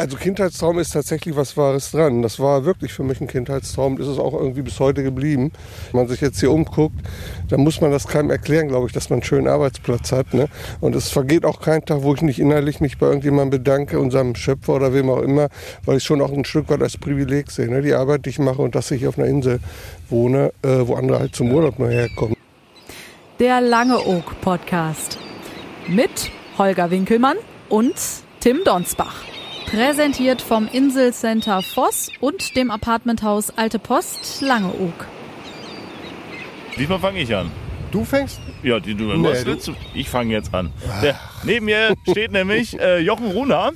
Also Kindheitstraum ist tatsächlich was Wahres dran. Das war wirklich für mich ein Kindheitstraum. Ist es auch irgendwie bis heute geblieben. Wenn man sich jetzt hier umguckt, dann muss man das keinem erklären, glaube ich, dass man einen schönen Arbeitsplatz hat. Ne? Und es vergeht auch kein Tag, wo ich nicht innerlich mich bei irgendjemandem bedanke, unserem Schöpfer oder wem auch immer, weil ich schon auch ein Stück weit als Privileg sehe. Ne? Die Arbeit, die ich mache und dass ich auf einer Insel wohne, äh, wo andere halt zum Urlaub mal herkommen. Der Lange Oak Podcast mit Holger Winkelmann und Tim Donsbach. Präsentiert vom Inselcenter Voss und dem Apartmenthaus Alte Post Langeoog. Diesmal fange ich an. Du fängst? Ja, die, du, Nee, was du- willst du? Ich fange jetzt an. Der, neben mir steht nämlich äh, Jochen Runer.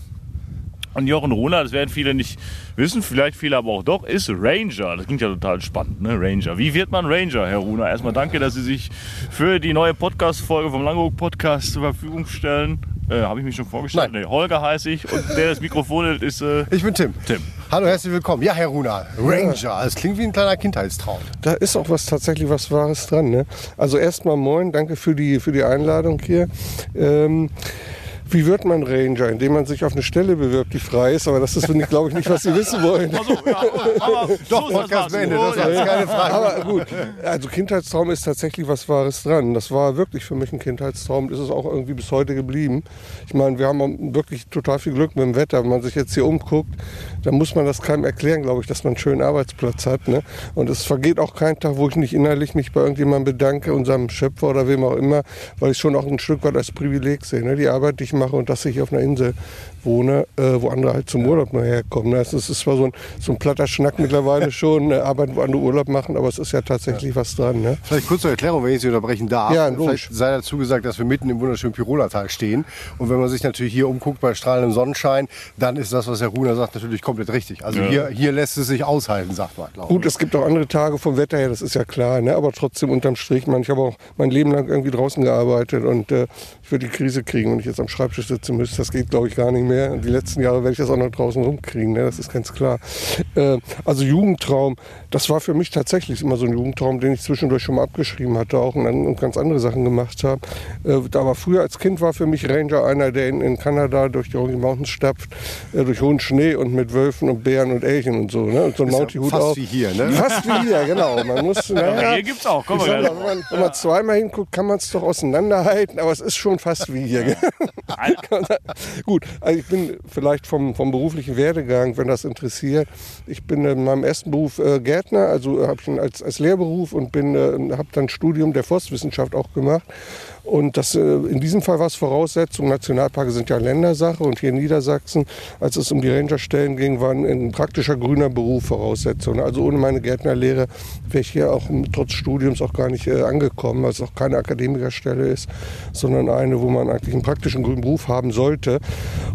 Und Jochen Runer, das werden viele nicht wissen, vielleicht viele aber auch doch, ist Ranger. Das klingt ja total spannend, ne? Ranger. Wie wird man Ranger, Herr Runer? Erstmal danke, dass Sie sich für die neue Podcast-Folge vom Langeoog Podcast zur Verfügung stellen. Äh, Habe ich mich schon vorgestellt? Nein. Nee, Holger heiße ich und der das Mikrofon hält, ist äh, Ich bin Tim. Tim. Hallo, herzlich willkommen. Ja, Herr Runa, Ranger. Das klingt wie ein kleiner Kindheitstraum. Da ist auch was tatsächlich was Wahres dran. Ne? Also erstmal moin, danke für die, für die Einladung hier. Ähm, wie wird man Ranger? Indem man sich auf eine Stelle bewirbt, die frei ist. Aber das ist, glaube ich, nicht, was Sie wissen wollen. Also, ja, aber Doch, so ist das Podcast Das war keine Frage. Aber gut, also Kindheitstraum ist tatsächlich was Wahres dran. Das war wirklich für mich ein Kindheitstraum. Ist es auch irgendwie bis heute geblieben. Ich meine, wir haben wirklich total viel Glück mit dem Wetter. Wenn man sich jetzt hier umguckt, dann muss man das keinem erklären, glaube ich, dass man einen schönen Arbeitsplatz hat. Ne? Und es vergeht auch kein Tag, wo ich nicht innerlich mich bei irgendjemandem bedanke, unserem Schöpfer oder wem auch immer, weil ich schon auch ein Stück weit als Privileg sehe. Ne? Die Arbeit, die ich mache und dass ich auf einer Insel wohne, äh, wo andere halt zum Urlaub mal herkommen. Ne? Das ist zwar so ein, so ein platter Schnack mittlerweile schon, ne? arbeiten, wo andere Urlaub machen, aber es ist ja tatsächlich was dran. Ne? Vielleicht kurz zur Erklärung, wenn ich Sie unterbrechen darf. Ja. Vielleicht sei dazu gesagt, dass wir mitten im wunderschönen Tirolertal stehen. Und wenn man sich natürlich hier umguckt bei strahlendem Sonnenschein, dann ist das, was Herr Runa sagt, natürlich komplett richtig. Also Ja. hier, hier lässt es sich aushalten, sagt man, Gut, es gibt auch andere Tage vom Wetter her, das ist ja klar, ne? aber trotzdem unterm Strich, man, ich habe auch mein Leben lang irgendwie draußen gearbeitet und äh, ich würde die Krise kriegen, wenn ich jetzt am Schreibtisch sitzen müsste. Das geht, glaube ich, gar nicht mehr. Und die letzten Jahre werde ich das auch noch draußen rumkriegen, ne? das ist ganz klar. Äh, also Jugendtraum, das war für mich tatsächlich immer so ein Jugendtraum, den ich zwischendurch schon mal abgeschrieben hatte auch und, an- und ganz andere Sachen gemacht habe. Äh, aber früher als Kind war für mich Ranger einer, der in, in Kanada durch die Rocky Mountains stapft, äh, durch hohen Schnee und mit Wölfen und Bären und Elchen und so. Ne? Und so ein ja Mountie-Hut fast auf. wie hier, ne? Fast wie hier, genau. Man muss, Ja, naja, hier gibt's auch. Komm mal sag wenn, man, wenn man zweimal hinguckt, kann man es doch auseinanderhalten, aber es ist schon fast wie hier. Gut, also ich bin vielleicht vom, vom beruflichen Werdegang, wenn das interessiert. Ich bin in meinem ersten Beruf äh, Gärtner, also habe ich ihn als, als Lehrberuf und äh, habe dann Studium der Forstwissenschaft auch gemacht. Und das, äh, in diesem Fall war es Voraussetzung, Nationalparke sind ja Ländersache und hier in Niedersachsen, als es um die Rangerstellen ging, war ein, praktischer grüner Beruf Voraussetzung. Also ohne meine Gärtnerlehre wäre ich hier auch trotz Studiums auch gar nicht äh, angekommen, weil es auch keine Akademikerstelle ist, sondern eine, wo man eigentlich einen praktischen grünen Beruf haben sollte.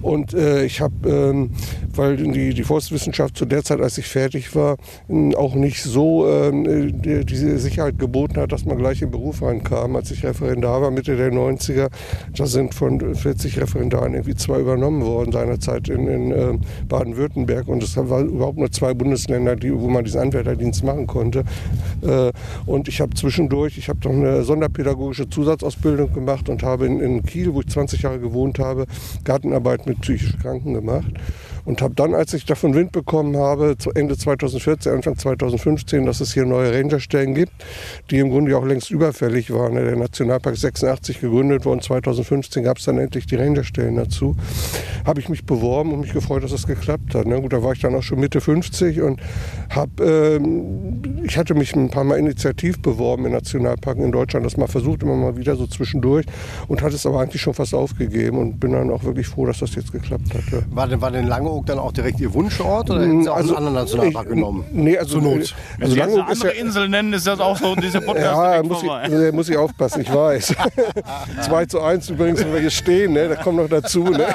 Und äh, ich habe, ähm, weil die, die Forstwissenschaft zu der Zeit, als ich fertig war, ähm, auch nicht so ähm, die, diese Sicherheit geboten hat, dass man gleich in den Beruf reinkam. Als ich Referendar war, Mitte der 90er, da sind von 40 Referendaren irgendwie zwei übernommen worden seinerzeit in, in äh, Baden-Württemberg. Und es waren überhaupt nur zwei Bundesländer, die, wo man diesen Anwärterdienst machen konnte. Äh, und ich habe zwischendurch, ich habe noch eine sonderpädagogische Zusatzausbildung gemacht und habe in, in Kiel, wo ich 20 Jahre gewohnt habe, Gartenarbeit mit psychisch Kranken gemacht. Und habe dann, als ich davon Wind bekommen habe, zu Ende 2014, Anfang 2015, dass es hier neue Rangerstellen gibt, die im Grunde auch längst überfällig waren. ne? Der Nationalpark ist 86 gegründet worden, 2015 gab es dann endlich die Rangerstellen dazu. Habe ich mich beworben und mich gefreut, dass es geklappt hat. Ne? Gut, da war ich dann auch schon Mitte 50 und habe, ähm, ich hatte mich ein paar Mal initiativ beworben in Nationalparken in Deutschland, das mal versucht, immer mal wieder so zwischendurch und hatte es aber eigentlich schon fast aufgegeben und bin dann auch wirklich froh, dass das jetzt geklappt hat. Ja. War denn, war denn Langeoog dann auch direkt Ihr Wunschort oder hätten Sie auch einen anderen Nationalpark ich- genommen? Nee, also, Zur Not. Also Wenn Sie jetzt eine ist ja, andere Insel nennen, ist das auch so dieser Podcast ja, muss ich, vorbei. äh, muss ich aufpassen, ich weiß. 2 zu 1 übrigens, wenn wir hier stehen, ne? da kommt noch dazu. Ne?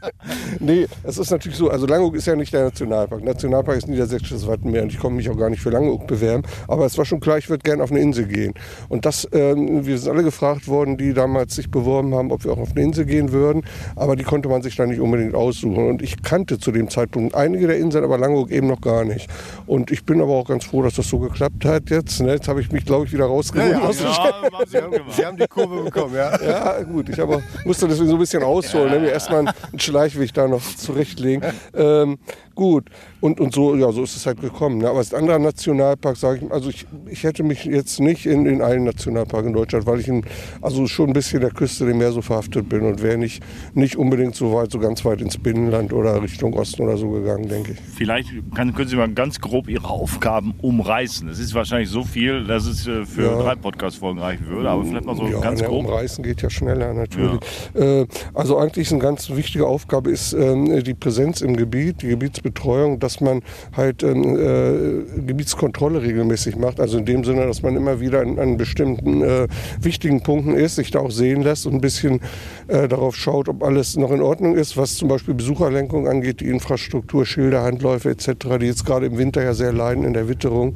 nee, es ist natürlich so, also Langeoog ist ja nicht der Nationalpark. Nationalpark ist Niedersächsisches Wattenmeer und ich komme mich auch gar nicht für Langeoog bewerben. Aber es war schon klar, ich würde gerne auf eine Insel gehen. Und das, ähm, wir sind alle gefragt worden, die damals sich beworben haben, ob wir auch auf eine Insel gehen würden. Aber die konnte man sich da nicht unbedingt aussuchen. Und ich kannte zu dem Zeitpunkt einige der Inseln, aber Langeoog eben noch gar nicht. Und ich bin aber auch ganz froh, dass das so geklappt hat jetzt. Ne? Jetzt habe ich mich, glaube ich, wieder rausgeholt. Ja, ja, haben Sie gemacht. Sie haben die Kurve bekommen, ja. ja, gut. Ich aber musste deswegen so ein bisschen ausholen, ne? mir erstmal einen Schleichweg da noch zurechtlegen. Ähm, gut. Und, und so, ja, so ist es halt gekommen. Ne? Aber als anderer Nationalpark, sage ich, also ich, ich hätte mich jetzt nicht in, in allen Nationalparken in Deutschland, weil ich in, also schon ein bisschen der Küste dem Meer so verhaftet bin und wäre nicht, nicht unbedingt so weit, so ganz weit ins Binnenland oder Richtung Osten oder so gegangen, denke ich. Vielleicht kann, können Sie mal ganz grob Ihre Aufgaben umreißen. Es ist wahrscheinlich so viel, dass es äh, für Ja. drei Podcast-Folgen reichen würde, aber vielleicht mal so ja, ganz ne, grob. umreißen geht ja schneller natürlich. Äh, also eigentlich eine ganz wichtige Aufgabe ist ähm, die Präsenz im Gebiet, die Gebietsbetreuung, dass man halt ähm, äh, Gebietskontrolle regelmäßig macht. Also in dem Sinne, dass man immer wieder an, an bestimmten äh, wichtigen Punkten ist, sich da auch sehen lässt und ein bisschen äh, darauf schaut, ob alles noch in Ordnung ist, was zum Beispiel Besucherlenkung angeht, die Infrastruktur, Schilder, Handläufe etc., die jetzt gerade im Winter ja sehr leiden in der Witterung.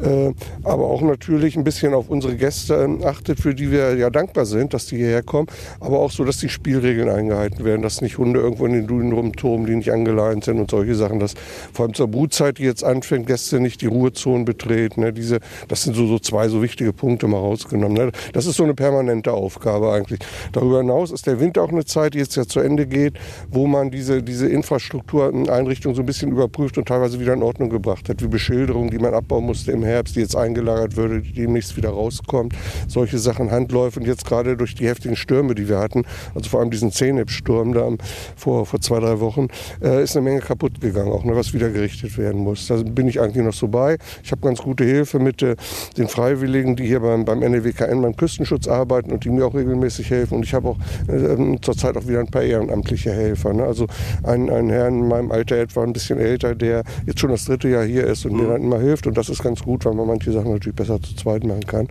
Äh, aber auch natürlich ein bisschen auf unsere Gäste ähm, achtet, für die wir ja dankbar sind, dass die hierher kommen, aber auch so, dass die Spielregeln eingehalten werden, dass nicht Hunde irgendwo in den Dünen rumtoben, die nicht angeleint sind und solche Sachen, dass vor allem zur Brutzeit, die jetzt anfängt, Gäste nicht die Ruhezonen betreten. Ne? Diese, das sind so, so zwei so wichtige Punkte mal rausgenommen. Ne? Das ist so eine permanente Aufgabe eigentlich. Darüber hinaus ist der Winter auch eine Zeit, die jetzt ja zu Ende geht, wo man diese, diese Infrastruktureinrichtung so ein bisschen überprüft und teilweise wieder in Ordnung gebracht hat, wie Beschilderung, die man abbauen musste im Herbst, die jetzt eingelagert würde, die demnächst wieder rauskommt. Solche Sachen, Handläufe und jetzt gerade durch die heftigen Stürme, die wir hatten, also vor allem diesen Zeneb-Sturm da vor, vor zwei, drei Wochen, äh, ist eine Menge kaputt gegangen, auch ne, was wieder gerichtet werden muss. Da bin ich eigentlich noch so bei. Ich habe ganz gute Hilfe mit äh, den Freiwilligen, die hier beim, beim NWKN, beim Küstenschutz arbeiten und die mir auch regelmäßig helfen. Und ich habe auch äh, zurzeit auch wieder ein paar ehrenamtliche Helfer. Ne? Also ein, ein Herr in meinem Alter etwa ein bisschen älter, der jetzt schon das dritte Jahr hier ist und mir dann immer hilft. Und das ist ganz gut, weil man manche Sachen natürlich besser zu zweit machen kann.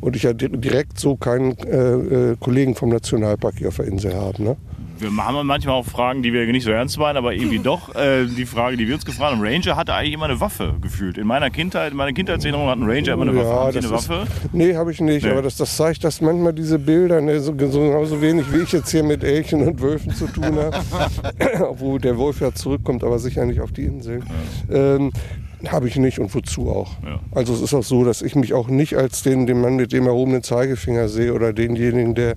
Und ich ja di- direkt so keinen äh, äh, Kollegen vom Nationalpark hier auf der Insel habe. Ne? Wir haben manchmal auch Fragen, die wir nicht so ernst meinen, aber irgendwie doch. Äh, die Frage, die wir uns gefragt haben, Ranger hatte eigentlich immer eine Waffe gefühlt. In meiner Kindheit, in meiner Kindheitserinnerung hat ein Ranger immer eine Waffe. Haben Sie eine das Waffe? Ist, nee, habe ich nicht. Nee. Aber das, das zeigt, dass manchmal diese Bilder ne, so, so genauso wenig wie ich jetzt hier mit Elchen und Wölfen zu tun habe. Obwohl der Wolf ja zurückkommt, aber sicher nicht auf die Inseln. Ähm, habe ich nicht und wozu auch. Ja. Also es ist auch so, dass ich mich auch nicht als den, den Mann mit dem erhobenen Zeigefinger sehe oder denjenigen, der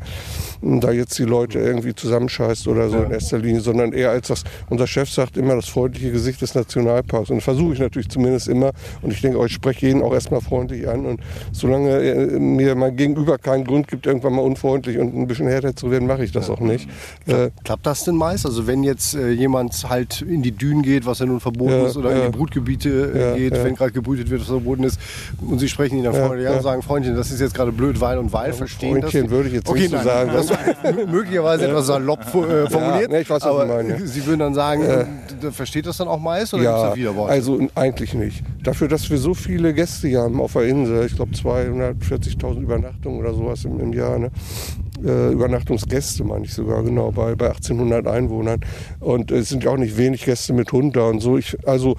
da jetzt die Leute irgendwie zusammenscheißt oder so in erster Linie, sondern eher als das, unser Chef sagt immer, das freundliche Gesicht des Nationalparks. Und das versuche ich natürlich zumindest immer. Und ich denke, auch, ich spreche jeden auch erstmal freundlich an. Und solange äh, mir mein Gegenüber keinen Grund gibt, irgendwann mal unfreundlich und ein bisschen härter zu werden, mache ich das auch nicht. Äh, Klappt das denn meist? Also wenn jetzt äh, jemand halt in die Dünen geht, was ja nun verboten Ja, ist, oder ja. in die Brutgebiete Ja, geht, ja. wenn gerade gebrütet wird, was verboten ist, und sie sprechen ihn dann Ja, an ja. und sagen, Freundchen, das ist jetzt gerade blöd, weil und weil, verstehen Freundchen das? würde ich jetzt okay, nicht so nein, sagen. Das war möglicherweise etwas salopp äh, formuliert. nee, ich weiß, was aber Sie ja. Würden dann sagen, d- versteht das dann auch meist oder gibt es Ja, da Widerworte? also eigentlich nicht. Dafür, dass wir so viele Gäste hier haben auf der Insel, ich glaube 240.000 Übernachtungen oder sowas im, im Jahr, ne? Äh, Übernachtungsgäste meine ich sogar, genau, bei, bei 1800 Einwohnern. Und es sind ja auch nicht wenig Gäste mit Hund da und so. Ich, also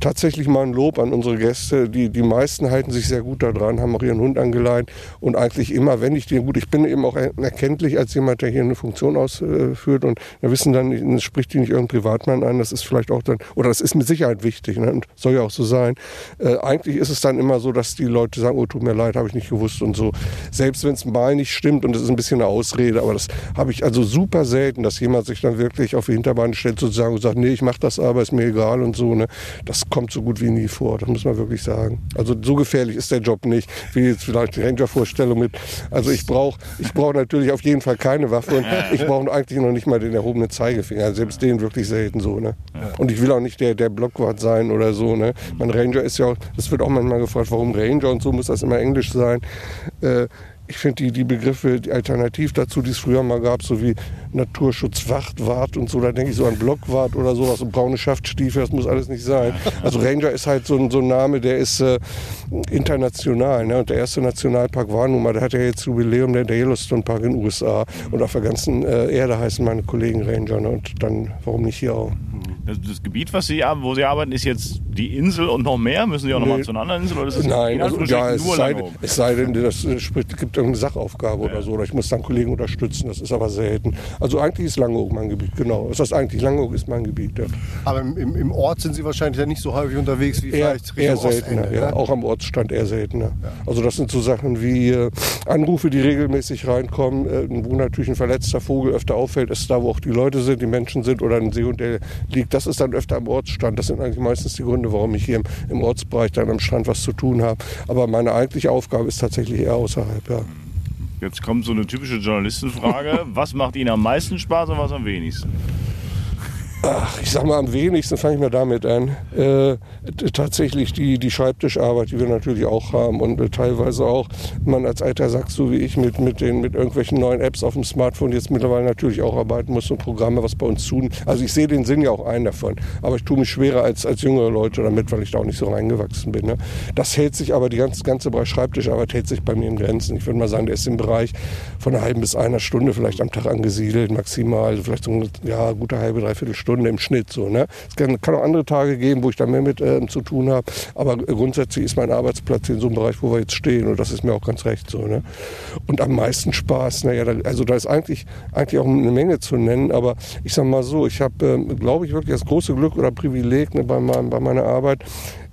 tatsächlich mal ein Lob an unsere Gäste. Die, die meisten halten sich sehr gut daran, haben auch ihren Hund angeleint und eigentlich immer, wenn ich den gut, ich bin eben auch er- erkenntlich als jemand, der hier eine Funktion ausführt und wir wissen dann, es spricht die nicht irgendein Privatmann an, das ist vielleicht auch dann, oder das ist mit Sicherheit wichtig ne, und soll ja auch so sein. Äh, eigentlich ist es dann immer so, dass die Leute sagen, oh, tut mir leid, habe ich nicht gewusst und so. Selbst wenn es mal nicht stimmt und es ist ein bisschen eine Ausrede, aber das habe ich also super selten, dass jemand sich dann wirklich auf die Hinterbahn stellt sozusagen und sagt, nee, ich mache das aber, ist mir egal und so. Ne? Das kommt so gut wie nie vor, das muss man wirklich sagen. Also so gefährlich ist der Job nicht, wie jetzt vielleicht die Ranger-Vorstellung mit. Also ich brauche ich brauch natürlich auf jeden Fall keine Waffe und ich brauche eigentlich noch nicht mal den erhobenen Zeigefinger, selbst den wirklich selten so. Ne? Und ich will auch nicht der, der Blockwart sein oder so. Ne? Mein Ranger ist ja auch, das wird auch manchmal gefragt, warum Ranger und so muss das immer Englisch sein. Äh, ich finde die, die Begriffe die alternativ dazu, die es früher mal gab, so wie Naturschutzwacht, Wart und so, da denke ich so an Blockwart oder sowas und braune Schaftstiefel, das muss alles nicht sein. Also Ranger ist halt so ein, so ein Name, der ist äh, international. Ne? Und der erste Nationalpark war nun mal, der hat ja jetzt Jubiläum, der, der Yellowstone Park in den USA. Und auf der ganzen äh, Erde heißen meine Kollegen Ranger. Ne? Und dann, warum nicht hier auch? Das, das Gebiet, was Sie, wo Sie arbeiten, ist jetzt die Insel und noch mehr? Müssen Sie auch noch mal zu einer anderen Insel? Oder ist Nein, in also, ja, es sei, es sei denn, das spricht, gibt irgendeine Sachaufgabe oder so, oder ich muss dann Kollegen unterstützen, das ist aber selten. Also eigentlich ist Langeoog mein Gebiet, genau. Das heißt eigentlich, Langeoog ist mein Gebiet. Ja. Aber im, im, Ort sind Sie wahrscheinlich ja nicht so häufig unterwegs wie Eher, vielleicht eher Richtung seltener, Ostende, ja. ne? auch am Ortsstand eher seltener. Also das sind so Sachen wie äh, Anrufe, die regelmäßig reinkommen, äh, wo natürlich ein verletzter Vogel öfter auffällt, ist da, wo auch die Leute sind, die Menschen sind oder ein Seehund, der liegt. Das ist dann öfter am Ortsstand. Das sind eigentlich meistens die Gründe, warum ich hier im, im Ortsbereich dann am Strand was zu tun habe. Aber meine eigentliche Aufgabe ist tatsächlich eher außerhalb, ja. Jetzt kommt so eine typische Journalistenfrage. was macht Ihnen am meisten Spaß und was am wenigsten? Ach, ich sag mal, am wenigsten fange ich mal damit an. Äh, tatsächlich die, die Schreibtischarbeit, die wir natürlich auch haben und äh, teilweise auch, man als alter Sack, so wie ich, mit, mit, den, mit irgendwelchen neuen Apps auf dem Smartphone jetzt mittlerweile natürlich auch arbeiten muss und Programme, was bei uns tun. Also ich sehe den Sinn ja auch ein davon. Aber ich tue mich schwerer als, als jüngere Leute damit, weil ich da auch nicht so reingewachsen bin. Ne? Das hält sich aber, die ganze, ganze Bereich Schreibtischarbeit hält sich bei mir in Grenzen. Ich würde mal sagen, der ist im Bereich von einer halben bis einer Stunde vielleicht am Tag angesiedelt, maximal. Vielleicht so eine ja, gute halbe, dreiviertel Stunde im Schnitt. So, ne? Es kann, kann auch andere Tage geben, wo ich da mehr mit ähm, zu tun habe. Aber grundsätzlich ist mein Arbeitsplatz in so einem Bereich, wo wir jetzt stehen. Und das ist mir auch ganz recht so. Ne? Und am meisten Spaß, naja, da, also da ist eigentlich, eigentlich auch eine Menge zu nennen. Aber ich sag mal so, ich habe, ähm, glaube ich, wirklich das große Glück oder Privileg ne, bei, meinem, bei meiner Arbeit,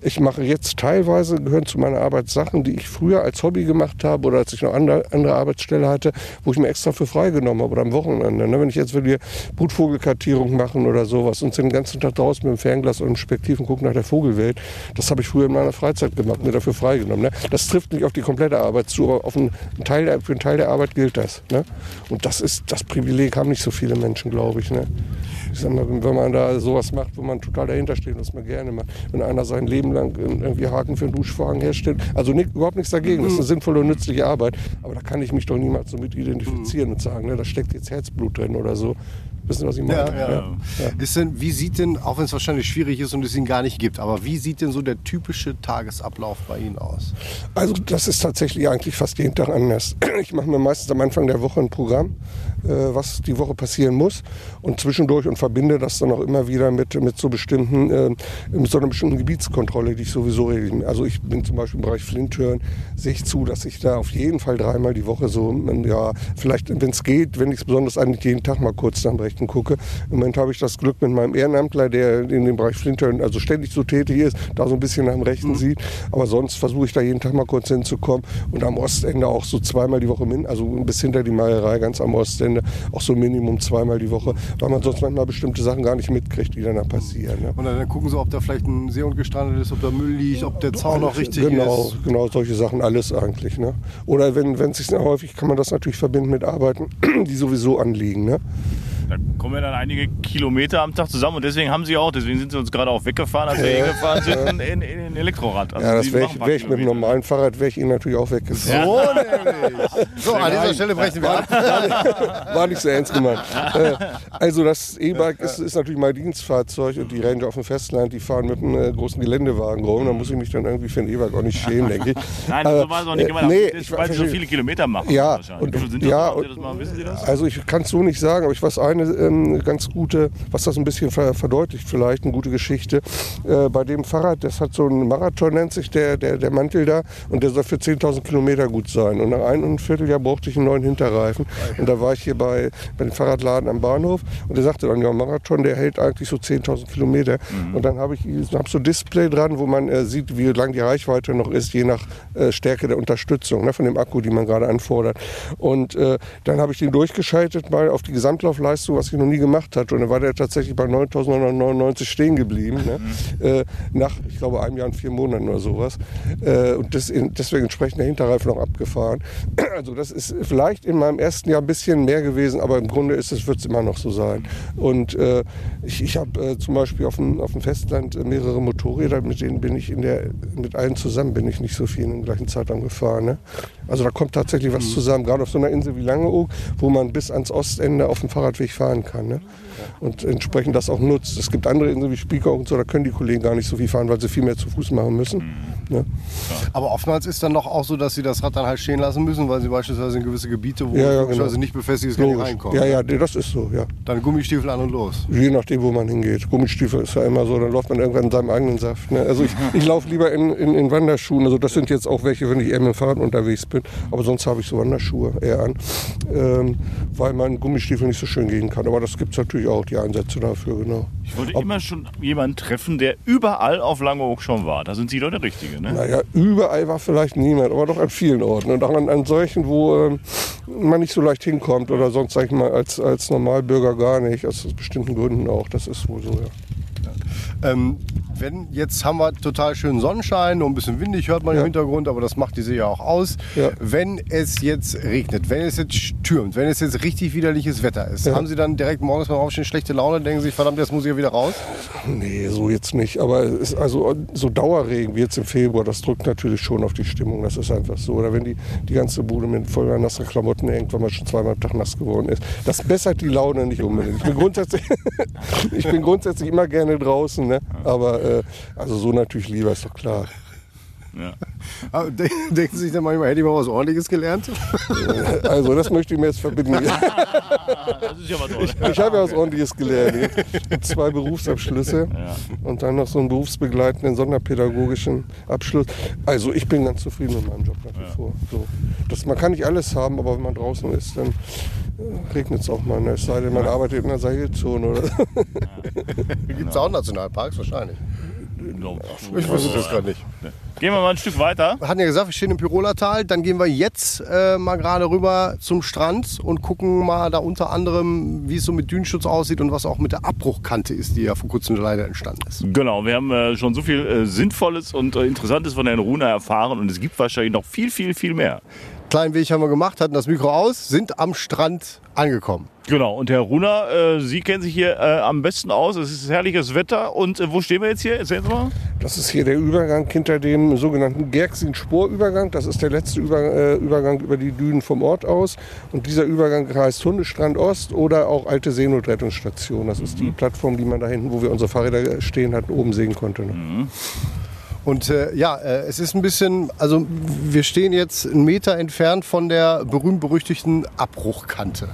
ich mache jetzt teilweise, gehören zu meiner Arbeit Sachen, die ich früher als Hobby gemacht habe oder als ich noch andere, andere Arbeitsstelle hatte, wo ich mir extra für freigenommen habe oder am Wochenende. Ne? Wenn ich jetzt will hier Brutvogelkartierung machen oder sowas und den ganzen Tag draußen mit dem Fernglas und dem Spektiv und gucken nach der Vogelwelt, das habe ich früher in meiner Freizeit gemacht, mir dafür freigenommen. Ne? Das trifft nicht auf die komplette Arbeit zu, aber auf einen, Teil für einen Teil der Arbeit gilt das. Ne? Und das ist das Privileg, haben nicht so viele Menschen, glaube ich. Ne? Ich sag mal, wenn man da sowas macht, wo man total dahinter steht und was man gerne macht. Wenn einer sein Leben lang irgendwie Haken für einen Duschvorhang herstellt. Also nicht, überhaupt nichts dagegen. Das ist eine sinnvolle und nützliche Arbeit. Aber da kann ich mich doch niemals so mit identifizieren und sagen, ne, da steckt jetzt Herzblut drin oder so. Wissen Sie, was ich meine? Ja, ja. Ist denn, wie sieht denn, auch wenn es wahrscheinlich schwierig ist und es ihn gar nicht gibt, aber wie sieht denn so der typische Tagesablauf bei Ihnen aus? Also das ist tatsächlich eigentlich fast jeden Tag anders. Ich mache mir meistens am Anfang der Woche ein Programm, was die Woche passieren muss. Und zwischendurch und verbinde das dann auch immer wieder mit, mit so bestimmten, äh, mit so einer bestimmten Gebietskontrolle, die ich sowieso also ich bin zum Beispiel im Bereich Flinthören, sehe ich zu, dass ich da auf jeden Fall dreimal die Woche so, ja, vielleicht, wenn es geht, wenn ich es besonders an, nicht jeden Tag mal kurz nach dem Rechten gucke. Im Moment habe ich das Glück mit meinem Ehrenamtler, der in dem Bereich Flinthören also ständig so tätig ist, da so ein bisschen nach dem Rechten sieht, aber sonst versuche ich da jeden Tag mal kurz hinzukommen und am Ostende auch so zweimal die Woche, also bis hinter die Malerei, ganz am Ostende, auch so Minimum zweimal die Woche, weil man sonst manchmal bestimmte Sachen gar nicht mitkriegt, die dann da passieren. Ne? Und dann gucken Sie, ob da vielleicht ein Seehund gestrandet ist, ob da Müll liegt, ob der Zaun noch richtig genau, ist. Genau, solche Sachen, alles eigentlich. Ne? Oder wenn es sich sehr häufig, kann man das natürlich verbinden mit Arbeiten, die sowieso anliegen. Ne? Da kommen ja dann einige Kilometer am Tag zusammen und deswegen haben sie auch, deswegen sind sie uns gerade auch weggefahren, als wir hingefahren sind, in, in, in ein Elektrorad. Also Ja, das wäre ich, wär ich mit dem normalen Fahrrad, wäre ich Ihnen natürlich auch weggefahren. So nämlich. So, an dieser Stelle brechen wir ab. War nicht so ernst gemeint. Äh, also das E-Bike ist, ist natürlich mein Dienstfahrzeug und die Ranger auf dem Festland, die fahren mit einem äh, großen Geländewagen rum. Da muss ich mich dann irgendwie für ein E-Bike auch nicht schämen, denke ich. Nein, so war es auch nicht äh, gemeint. nee, ich weil sie so viele Kilometer machen. Ja, und- ja? Also ich kann es so nicht sagen, aber ich weiß eine ähm, ganz gute, was das ein bisschen ver verdeutlicht vielleicht, eine gute Geschichte. Äh, bei dem Fahrrad, das hat so einen Marathon, nennt sich der, der, der Mantel da und der soll für 10.000 Kilometer gut sein. Und nach einem Vierteljahr brauchte ich einen neuen Hinterreifen. Und da war ich hier bei, bei dem Fahrradladen am Bahnhof und der sagte dann, ja, Marathon, der hält eigentlich so 10.000 Kilometer. Und dann habe ich hab so ein Display dran, wo man äh, sieht, wie lang die Reichweite noch ist, je nach äh, Stärke der Unterstützung ne, von dem Akku, die man gerade anfordert. Und äh, dann habe ich den durchgeschaltet mal auf die Gesamtlaufleistung, was ich noch nie gemacht hatte. Und dann war der tatsächlich bei 9.999 stehen geblieben. Ne? Äh, nach, ich glaube, einem Jahr und vier Monaten oder sowas. Äh, und das, deswegen entsprechend der Hinterreifen noch abgefahren. Also das ist vielleicht in meinem ersten Jahr ein bisschen mehr gewesen, aber im Grunde ist es, wird es immer noch so sein. Und äh, ich, ich habe äh, zum Beispiel auf dem, auf dem Festland äh, mehrere Motorräder, mit denen bin ich in der, mit allen zusammen bin ich nicht so viel in der gleichen Zeitraum gefahren. Ne? Also da kommt tatsächlich was zusammen, gerade auf so einer Insel wie Langeoog, wo man bis ans Ostende auf dem Fahrradweg fahren kann. Ne? Und entsprechend das auch nutzt. Es gibt andere Inseln wie Spieker und so, da können die Kollegen gar nicht so viel fahren, weil sie viel mehr zu Fuß machen müssen. Ne? Aber oftmals ist dann doch auch so, dass sie das Rad dann halt stehen lassen müssen, weil sie beispielsweise in gewisse Gebiete, wo Ja, ja, genau. nicht befestigt gar nicht Logisch. reinkommen. Ja, ja, das ist so, ja. Dann Gummistiefel an und los. Je nachdem, wo man hingeht. Gummistiefel ist ja immer so, dann läuft man irgendwann in seinem eigenen Saft. Ne? Also ich, ich laufe lieber in, in, in Wanderschuhen. Also das sind jetzt auch welche, wenn ich eher mit dem Fahrrad unterwegs bin. Aber sonst habe ich so Wanderschuhe eher an, ähm, weil man Gummistiefel nicht so schön gehen kann. Aber das gibt es natürlich auch, die Einsätze dafür, genau. Ich wollte immer schon jemanden treffen, der überall auf Langeoog schon war. Da sind Sie doch der Richtige, ne? Naja, überall war vielleicht niemand, aber doch an vielen Orten. Und auch an, an solchen, wo ähm, man nicht so leicht hinkommt oder sonst, sag ich mal, als, als Normalbürger gar nicht. Aus bestimmten Gründen auch. Das ist wohl so, ja. Ähm, wenn jetzt haben wir total schönen Sonnenschein und ein bisschen windig hört man Ja. im Hintergrund, aber das macht diese ja auch aus. Ja. Wenn es jetzt regnet, wenn es jetzt stürmt, wenn es jetzt richtig widerliches Wetter ist, Ja. haben Sie dann direkt morgens beim Aufstehen schlechte Laune, denken sich, verdammt, jetzt muss ich ja wieder raus? Nee, so jetzt nicht. Aber es ist also so Dauerregen wie jetzt im Februar, das drückt natürlich schon auf die Stimmung. Das ist einfach so. Oder wenn die, die ganze Bude mit voller nasser Klamotten hängt, weil man schon zweimal am Tag nass geworden ist. Das bessert die Laune nicht unbedingt. Ich bin grundsätzlich, ich bin grundsätzlich immer gerne draußen. Ne? Aber äh, also so natürlich lieber, ist doch klar. Ja. Aber de- Denken Sie sich dann manchmal, hätte ich mal was Ordentliches gelernt? Also das möchte ich mir jetzt verbinden. Das ist ja was toll. Ich habe ja was Ordentliches gelernt. Jetzt Zwei Berufsabschlüsse Ja. und dann noch so einen berufsbegleitenden sonderpädagogischen Abschluss. Also ich bin ganz zufrieden mit meinem Job nach wie vor. So. Das, man kann nicht alles haben, aber wenn man draußen ist, dann regnet es auch mal. Ne? Es sei denn, man arbeitet in einer Seilzone oder Gibt es auch Nationalparks? Wahrscheinlich. Ich wüsste das gerade nicht. Gehen wir mal ein Stück weiter. Wir hatten ja gesagt, wir stehen im Piroler Tal. Dann gehen wir jetzt äh, mal gerade rüber zum Strand und gucken mal da unter anderem, wie es so mit Dünenschutz aussieht und was auch mit der Abbruchkante ist, die ja vor kurzem leider entstanden ist. Genau, wir haben äh, schon so viel äh, Sinnvolles und äh, Interessantes von Herrn Runa erfahren und es gibt wahrscheinlich noch viel, viel, viel mehr. Kleinen Weg haben wir gemacht, hatten das Mikro aus, sind am Strand angekommen. Genau, und Herr Runa, äh, Sie kennen sich hier äh, am besten aus. Es ist herrliches Wetter und äh, wo stehen wir jetzt hier? Erzählen Sie mal. Das ist hier der Übergang hinter dem sogenannten Gerxin-Sporübergang. Das ist der letzte Über, äh, Übergang über die Dünen vom Ort aus. Und dieser Übergang heißt Hundestrand Ost oder auch Alte Seenotrettungsstation. Das ist die Plattform, die man da hinten, wo wir unsere Fahrräder stehen hatten, oben sehen konnte. Ne? Und äh, ja, äh, es ist ein bisschen, also wir stehen jetzt einen Meter entfernt von der berühmt-berüchtigten Abbruchkante.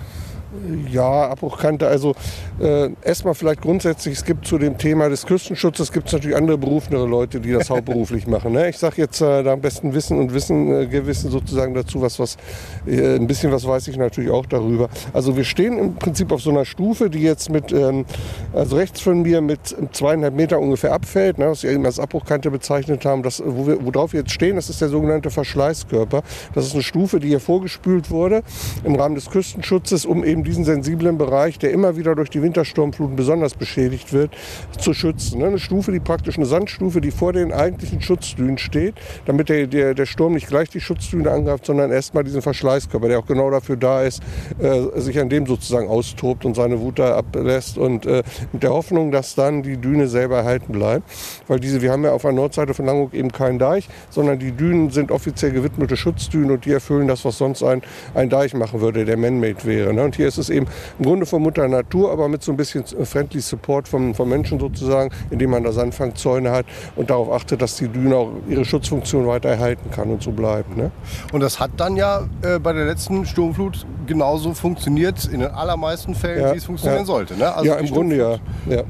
Ja, Abbruchkante. Also äh, erstmal vielleicht grundsätzlich, es gibt zu dem Thema des Küstenschutzes gibt es natürlich andere berufenere Leute, die das hauptberuflich machen. Ne? Ich sage jetzt äh, da am besten Wissen und Wissen, äh, Gewissen sozusagen dazu, was, was äh, ein bisschen was weiß ich natürlich auch darüber. Also wir stehen im Prinzip auf so einer Stufe, die jetzt mit, ähm, also rechts von mir mit zweieinhalb Meter ungefähr abfällt, ne? was wir eben als Abbruchkante bezeichnet haben. Das, wo wir, worauf wir jetzt stehen, das ist der sogenannte Verschleißkörper. Das ist eine Stufe, die hier vorgespült wurde im Rahmen des Küstenschutzes, um eben diesen sensiblen Bereich, der immer wieder durch die Wintersturmfluten besonders beschädigt wird, zu schützen. Ne? Eine Stufe, die praktisch eine Sandstufe, die vor den eigentlichen Schutzdünen steht, damit der, der, der Sturm nicht gleich die Schutzdüne angreift, sondern erstmal diesen Verschleißkörper, der auch genau dafür da ist, äh, sich an dem sozusagen austobt und seine Wut da ablässt und äh, mit der Hoffnung, dass dann die Düne selber erhalten bleibt. Weil diese, wir haben ja auf der Nordseite von Langeoog eben keinen Deich, sondern die Dünen sind offiziell gewidmete Schutzdünen und die erfüllen das, was sonst ein, ein Deich machen würde, der man-made wäre. Ne? Und hier ist es eben im Grunde von Mutter Natur, aber mit so ein bisschen friendly Support vom, vom Menschen sozusagen, indem man da Sandfangzäune hat und darauf achtet, dass die Düne auch ihre Schutzfunktion weiter erhalten kann und so bleibt. Ne? Und das hat dann ja äh, bei der letzten Sturmflut genauso funktioniert, in den allermeisten Fällen, Ja, wie es funktionieren ja. sollte. Ne? Also ja, im Grunde ja. Ja.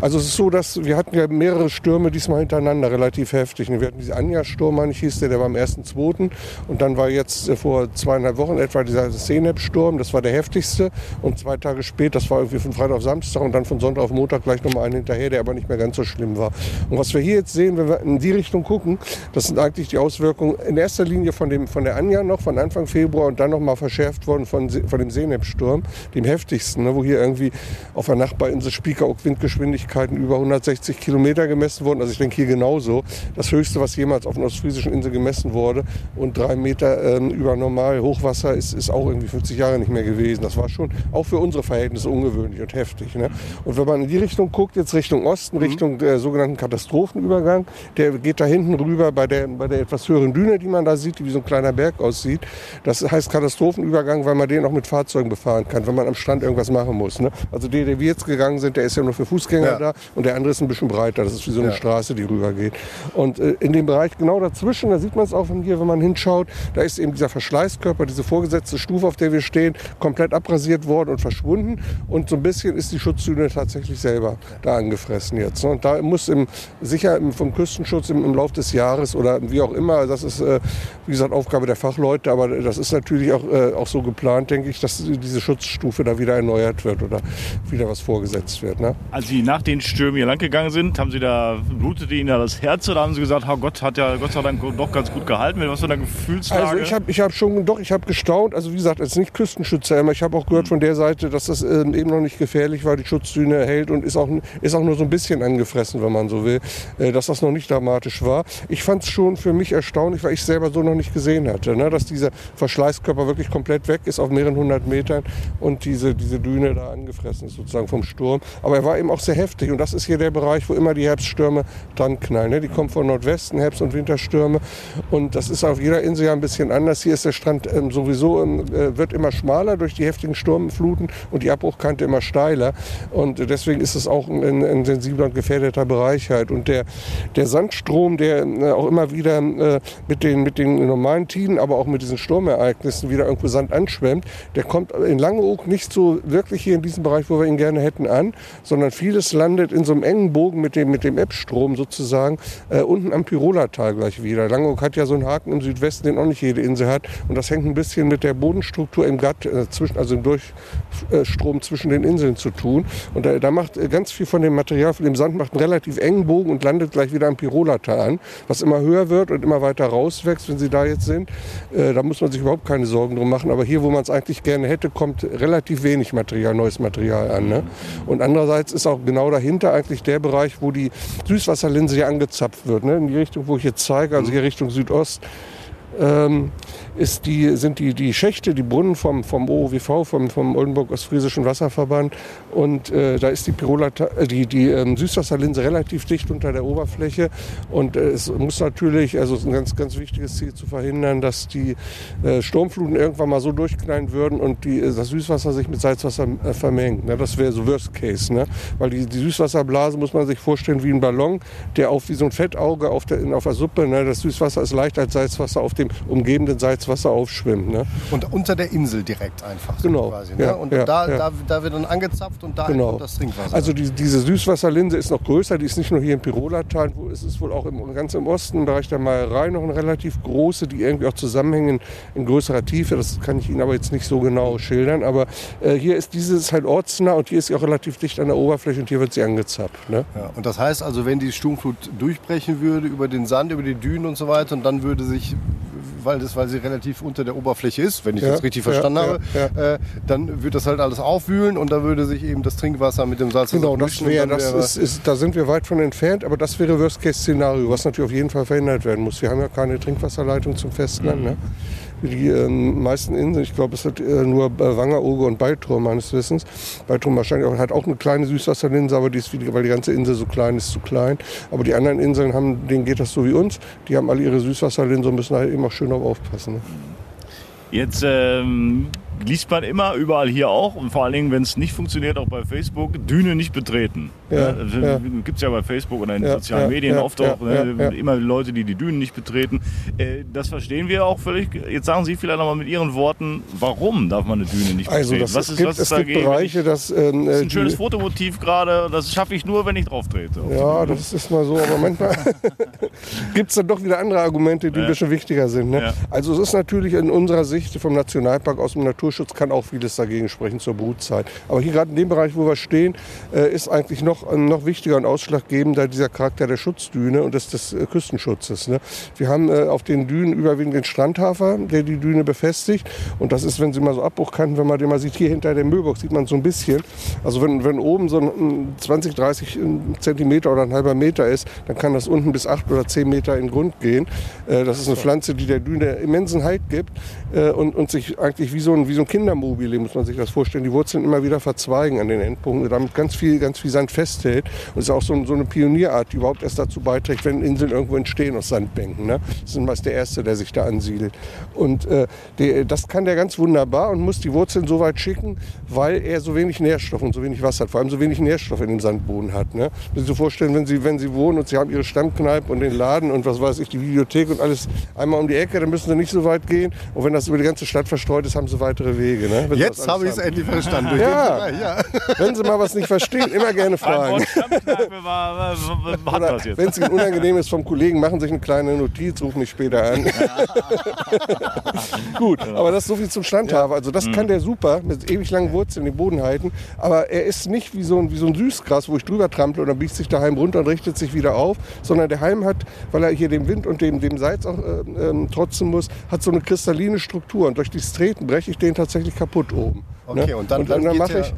Also es ist so, dass wir hatten ja mehrere Stürme diesmal hintereinander, relativ heftig. Wir hatten diesen Anja-Sturm, meine ich, hieß der, der war am 1.2. Und dann war jetzt äh, vor zweieinhalb Wochen etwa dieser Senep-Sturm, das war der heftigste. Und zwei Tage später, das war irgendwie von Freitag auf Samstag und dann von Sonntag auf Montag gleich nochmal einen hinterher, der aber nicht mehr ganz so schlimm war. Und was wir hier jetzt sehen, wenn wir in die Richtung gucken, das sind eigentlich die Auswirkungen in erster Linie von, dem, von der Anja noch, von Anfang Februar und dann nochmal verschärft worden von, von dem Senep-Sturm, dem heftigsten, ne, wo hier irgendwie auf der Nachbarinsel Spiekeroog Windgeschwindigkeiten über 160 Kilometer gemessen wurden. Also ich denke hier genauso. Das höchste, was jemals auf einer ostfriesischen Insel gemessen wurde. Und drei Meter ähm, über normal Hochwasser ist, ist auch irgendwie 50 Jahre nicht mehr gewesen. Das war schon auch für unsere Verhältnisse ungewöhnlich und heftig. Ne? Und wenn man in die Richtung guckt, jetzt Richtung Osten, Richtung der sogenannten Katastrophenübergang, der geht da hinten rüber bei der, bei der etwas höheren Düne, die man da sieht, die wie so ein kleiner Berg aussieht. Das heißt Katastrophenübergang, weil man den auch mit Fahrzeugen befahren kann, wenn man am Strand irgendwas machen muss. Ne? Also der, der wir jetzt gegangen sind, der ist ja nur für Fußgänger Fußgänger Ja. da und der andere ist ein bisschen breiter. Das ist wie so eine Ja. Straße, die rübergeht. Und äh, in dem Bereich genau dazwischen, da sieht man es auch von hier, wenn man hinschaut, da ist eben dieser Verschleißkörper, diese vorgesetzte Stufe, auf der wir stehen, komplett abrasiert worden und verschwunden. Und so ein bisschen ist die Schutzdüne tatsächlich selber da angefressen jetzt. ne? Und da muss im, sicher im, vom Küstenschutz im, im Laufe des Jahres oder wie auch immer, das ist äh, wie gesagt Aufgabe der Fachleute, aber das ist natürlich auch, äh, auch so geplant, denke ich, dass diese Schutzstufe da wieder erneuert wird oder wieder was vorgesetzt wird. Ne? Als Sie nach den Stürmen hier lang gegangen sind, haben Sie da, blutete Ihnen da das Herz oder haben Sie gesagt, oh Gott hat ja Gott sei Dank doch ganz gut gehalten? Was für eine Gefühlslage? Also ich habe ich hab schon, doch, ich habe gestaunt. Also wie gesagt, als nicht Küstenschützer, aber ich habe auch gehört von der Seite, dass das ähm, eben noch nicht gefährlich war. Die Schutzdüne hält und ist auch, ist auch nur so ein bisschen angefressen, wenn man so will, äh, dass das noch nicht dramatisch war. Ich fand es schon für mich erstaunlich, weil ich selber so noch nicht gesehen hatte, ne? dass dieser Verschleißkörper wirklich komplett weg ist auf mehreren hundert Metern und diese, diese Düne da angefressen ist sozusagen vom Sturm. Aber er war eben auch sehr heftig und das ist hier der Bereich, wo immer die Herbststürme dran knallen. Ne? Die kommen von Nordwesten, Herbst- und Winterstürme und das ist auf jeder Insel ja ein bisschen anders. Hier ist der Strand ähm, sowieso, ähm, äh, wird immer schmaler durch die heftigen Sturmfluten und die Abbruchkante immer steiler und deswegen ist es auch ein, ein sensibler und gefährdeter Bereich halt. Und der, der Sandstrom, der äh, auch immer wieder äh, mit, den, mit den normalen Tiden, aber auch mit diesen Sturmereignissen wieder irgendwo Sand anschwemmt, der kommt in Langeoog nicht so wirklich hier in diesem Bereich, wo wir ihn gerne hätten, an, sondern vieles landet in so einem engen Bogen mit dem, mit dem Ebbstrom sozusagen äh, unten am Pirolatal gleich wieder. Langeoog hat ja so einen Haken im Südwesten, den auch nicht jede Insel hat. Und das hängt ein bisschen mit der Bodenstruktur im Gatt, äh, zwischen, also im Durchstrom zwischen den Inseln zu tun. Und da, da macht äh, ganz viel von dem Material, von dem Sand, macht einen relativ engen Bogen und landet gleich wieder am Pirolatal an, was immer höher wird und immer weiter rauswächst, wenn Sie da jetzt sind. Äh, da muss man sich überhaupt keine Sorgen drum machen. Aber hier, wo man es eigentlich gerne hätte, kommt relativ wenig Material, neues Material an. Ne? Und andererseits ist auch genau dahinter eigentlich der Bereich, wo die Süßwasserlinse hier angezapft wird. Ne? In die Richtung, wo ich jetzt zeige, also hier Richtung Südost. Ähm, ist die, sind die, die Schächte, die Brunnen vom, vom OOWV, vom, vom Oldenburg-Ostfriesischen Wasserverband. Und äh, da ist die, Pirola, äh, die, die ähm, Süßwasserlinse relativ dicht unter der Oberfläche. Und äh, es muss natürlich, also ein ganz, ganz wichtiges Ziel zu verhindern, dass die äh, Sturmfluten irgendwann mal so durchknallen würden und die, äh, das Süßwasser sich mit Salzwasser äh, vermengt. Ne? Das wäre so Worst Case. Ne? Weil die, die Süßwasserblase muss man sich vorstellen wie ein Ballon, der auf wie so ein Fettauge auf der, auf der Suppe, ne? das Süßwasser ist leichter als Salzwasser auf dem umgebenden Salzwasser aufschwimmt. Ne? Und unter der Insel direkt einfach. so Genau, Quasi, ne? ja, und ja, da, ja. Da, da wird dann angezapft und da Genau. kommt das Trinkwasser. Also die, diese Süßwasserlinse ist noch größer, die ist nicht nur hier im Pirolatal, wo es ist wohl auch im, ganz im Osten, im Bereich der Malerei noch eine relativ große, die irgendwie auch zusammenhängen in größerer Tiefe. Das kann ich Ihnen aber jetzt nicht so genau schildern. Aber äh, hier ist dieses halt ortsnah und hier ist sie auch relativ dicht an der Oberfläche und hier wird sie angezapft. Ne? Ja, und das heißt also, wenn die Sturmflut durchbrechen würde über den Sand, über die Dünen und so weiter, und dann würde sich, weil, das, weil sie relativ unter der Oberfläche ist, wenn ich Ja, das richtig ja, verstanden ja, habe, Äh, dann würde das halt alles aufwühlen und da würde sich eben das Trinkwasser mit dem Salz Genau, das wäre, das wäre- ist, ist, da sind wir weit von entfernt, aber das wäre Worst-Case-Szenario, was natürlich auf jeden Fall verhindert werden muss. Wir haben ja keine Trinkwasserleitung zum Festland. Ne? Die ähm, meisten Inseln, ich glaube, es hat äh, nur äh, Wangerooge und Baltrum meines Wissens. Baltrum wahrscheinlich auch, hat auch eine kleine Süßwasserlinse, aber die ist, wie, weil die ganze Insel so klein ist, zu klein. Aber die anderen Inseln haben, denen geht das so wie uns. Die haben alle ihre Süßwasserlinse und müssen halt auch schön aufpassen. Ne? Jetzt ähm, liest man immer überall hier auch und vor allen Dingen, wenn es nicht funktioniert, auch bei Facebook, Düne nicht betreten. Ja, ja. Gibt es ja bei Facebook oder in den Ja, sozialen Medien oft auch ne? immer Leute, die die Dünen nicht betreten. Äh, das verstehen wir auch völlig. Jetzt sagen Sie vielleicht nochmal mit Ihren Worten, warum darf man eine Düne nicht Also betreten? das, was ist, gibt, was ist es gibt dagegen? Bereiche, dass... Ähm, das ist äh, ein schönes Fotomotiv gerade, das schaffe ich nur, wenn ich drauf trete. Ja, das ist mal so, aber manchmal gibt es dann doch wieder andere Argumente, die ein bisschen wichtiger sind. Ne? Also es ist natürlich in unserer Sicht vom Nationalpark aus dem Naturschutz kann auch vieles dagegen sprechen zur Brutzeit. Aber hier gerade in dem Bereich, wo wir stehen, äh, ist eigentlich noch, noch wichtiger und ausschlaggebender dieser Charakter der Schutzdüne und des, des äh, Küstenschutzes. Ne? Wir haben äh, auf den Dünen überwiegend den Strandhafer, der die Düne befestigt. Und das ist, wenn Sie mal so Abbruchkanten, wenn man den mal sieht, hier hinter der Müllbox sieht man so ein bisschen. Also wenn, wenn oben so ein 20, 30 Zentimeter oder ein halber Meter ist, dann kann das unten bis 8 oder 10 Meter in den Grund gehen. Das ist eine Pflanze, die der Düne immensen Halt gibt und, und sich eigentlich wie so ein, wie so ein Kindermobile, muss man sich das vorstellen, die Wurzeln immer wieder verzweigen an den Endpunkten, damit ganz viel, ganz viel Sand festhält. Und ist auch so, so eine Pionierart, die überhaupt erst dazu beiträgt, wenn Inseln irgendwo entstehen aus Sandbänken. Ne? Das ist meist der Erste, der sich da ansiedelt. Und äh, der, das kann der ganz wunderbar und muss die Wurzeln so weit schicken, weil er so wenig Nährstoff und so wenig Wasser hat, vor allem so wenig Nährstoff in dem Sandboden hat. Ne? Wenn Sie sich vorstellen, wenn Sie, wenn Sie wohnen und Sie haben Ihre Stammkneipe und den Laden und was weiß ich, die Bibliothek und alles einmal um die Ecke, dann müssen Sie nicht so weit gehen. Und wenn das über die ganze Stadt verstreut ist, haben Sie weitere Wege. Ne? Jetzt habe ich es endlich verstanden. Durch Ja. den Bereich, ja. Wenn Sie mal was nicht verstehen, immer gerne fragen. Wenn es Ihnen unangenehm ist vom Kollegen, machen Sie sich eine kleine Notiz, rufen mich später an. Gut, aber das ist so viel zum Standhafer. Also das kann der super mit ewig langen Wurzeln den Boden halten. Aber er ist nicht wie so, ein, wie so ein Süßgras, wo ich drüber trample und dann biegt sich der Halm runter und richtet sich wieder auf. Sondern der Halm hat, weil er hier dem Wind und dem, dem Salz auch äh, ähm, trotzen muss, hat so eine kristalline Struktur. Und durch dieses Treten breche ich den tatsächlich kaputt oben. Okay, ne? und dann- und dann, dann mache ich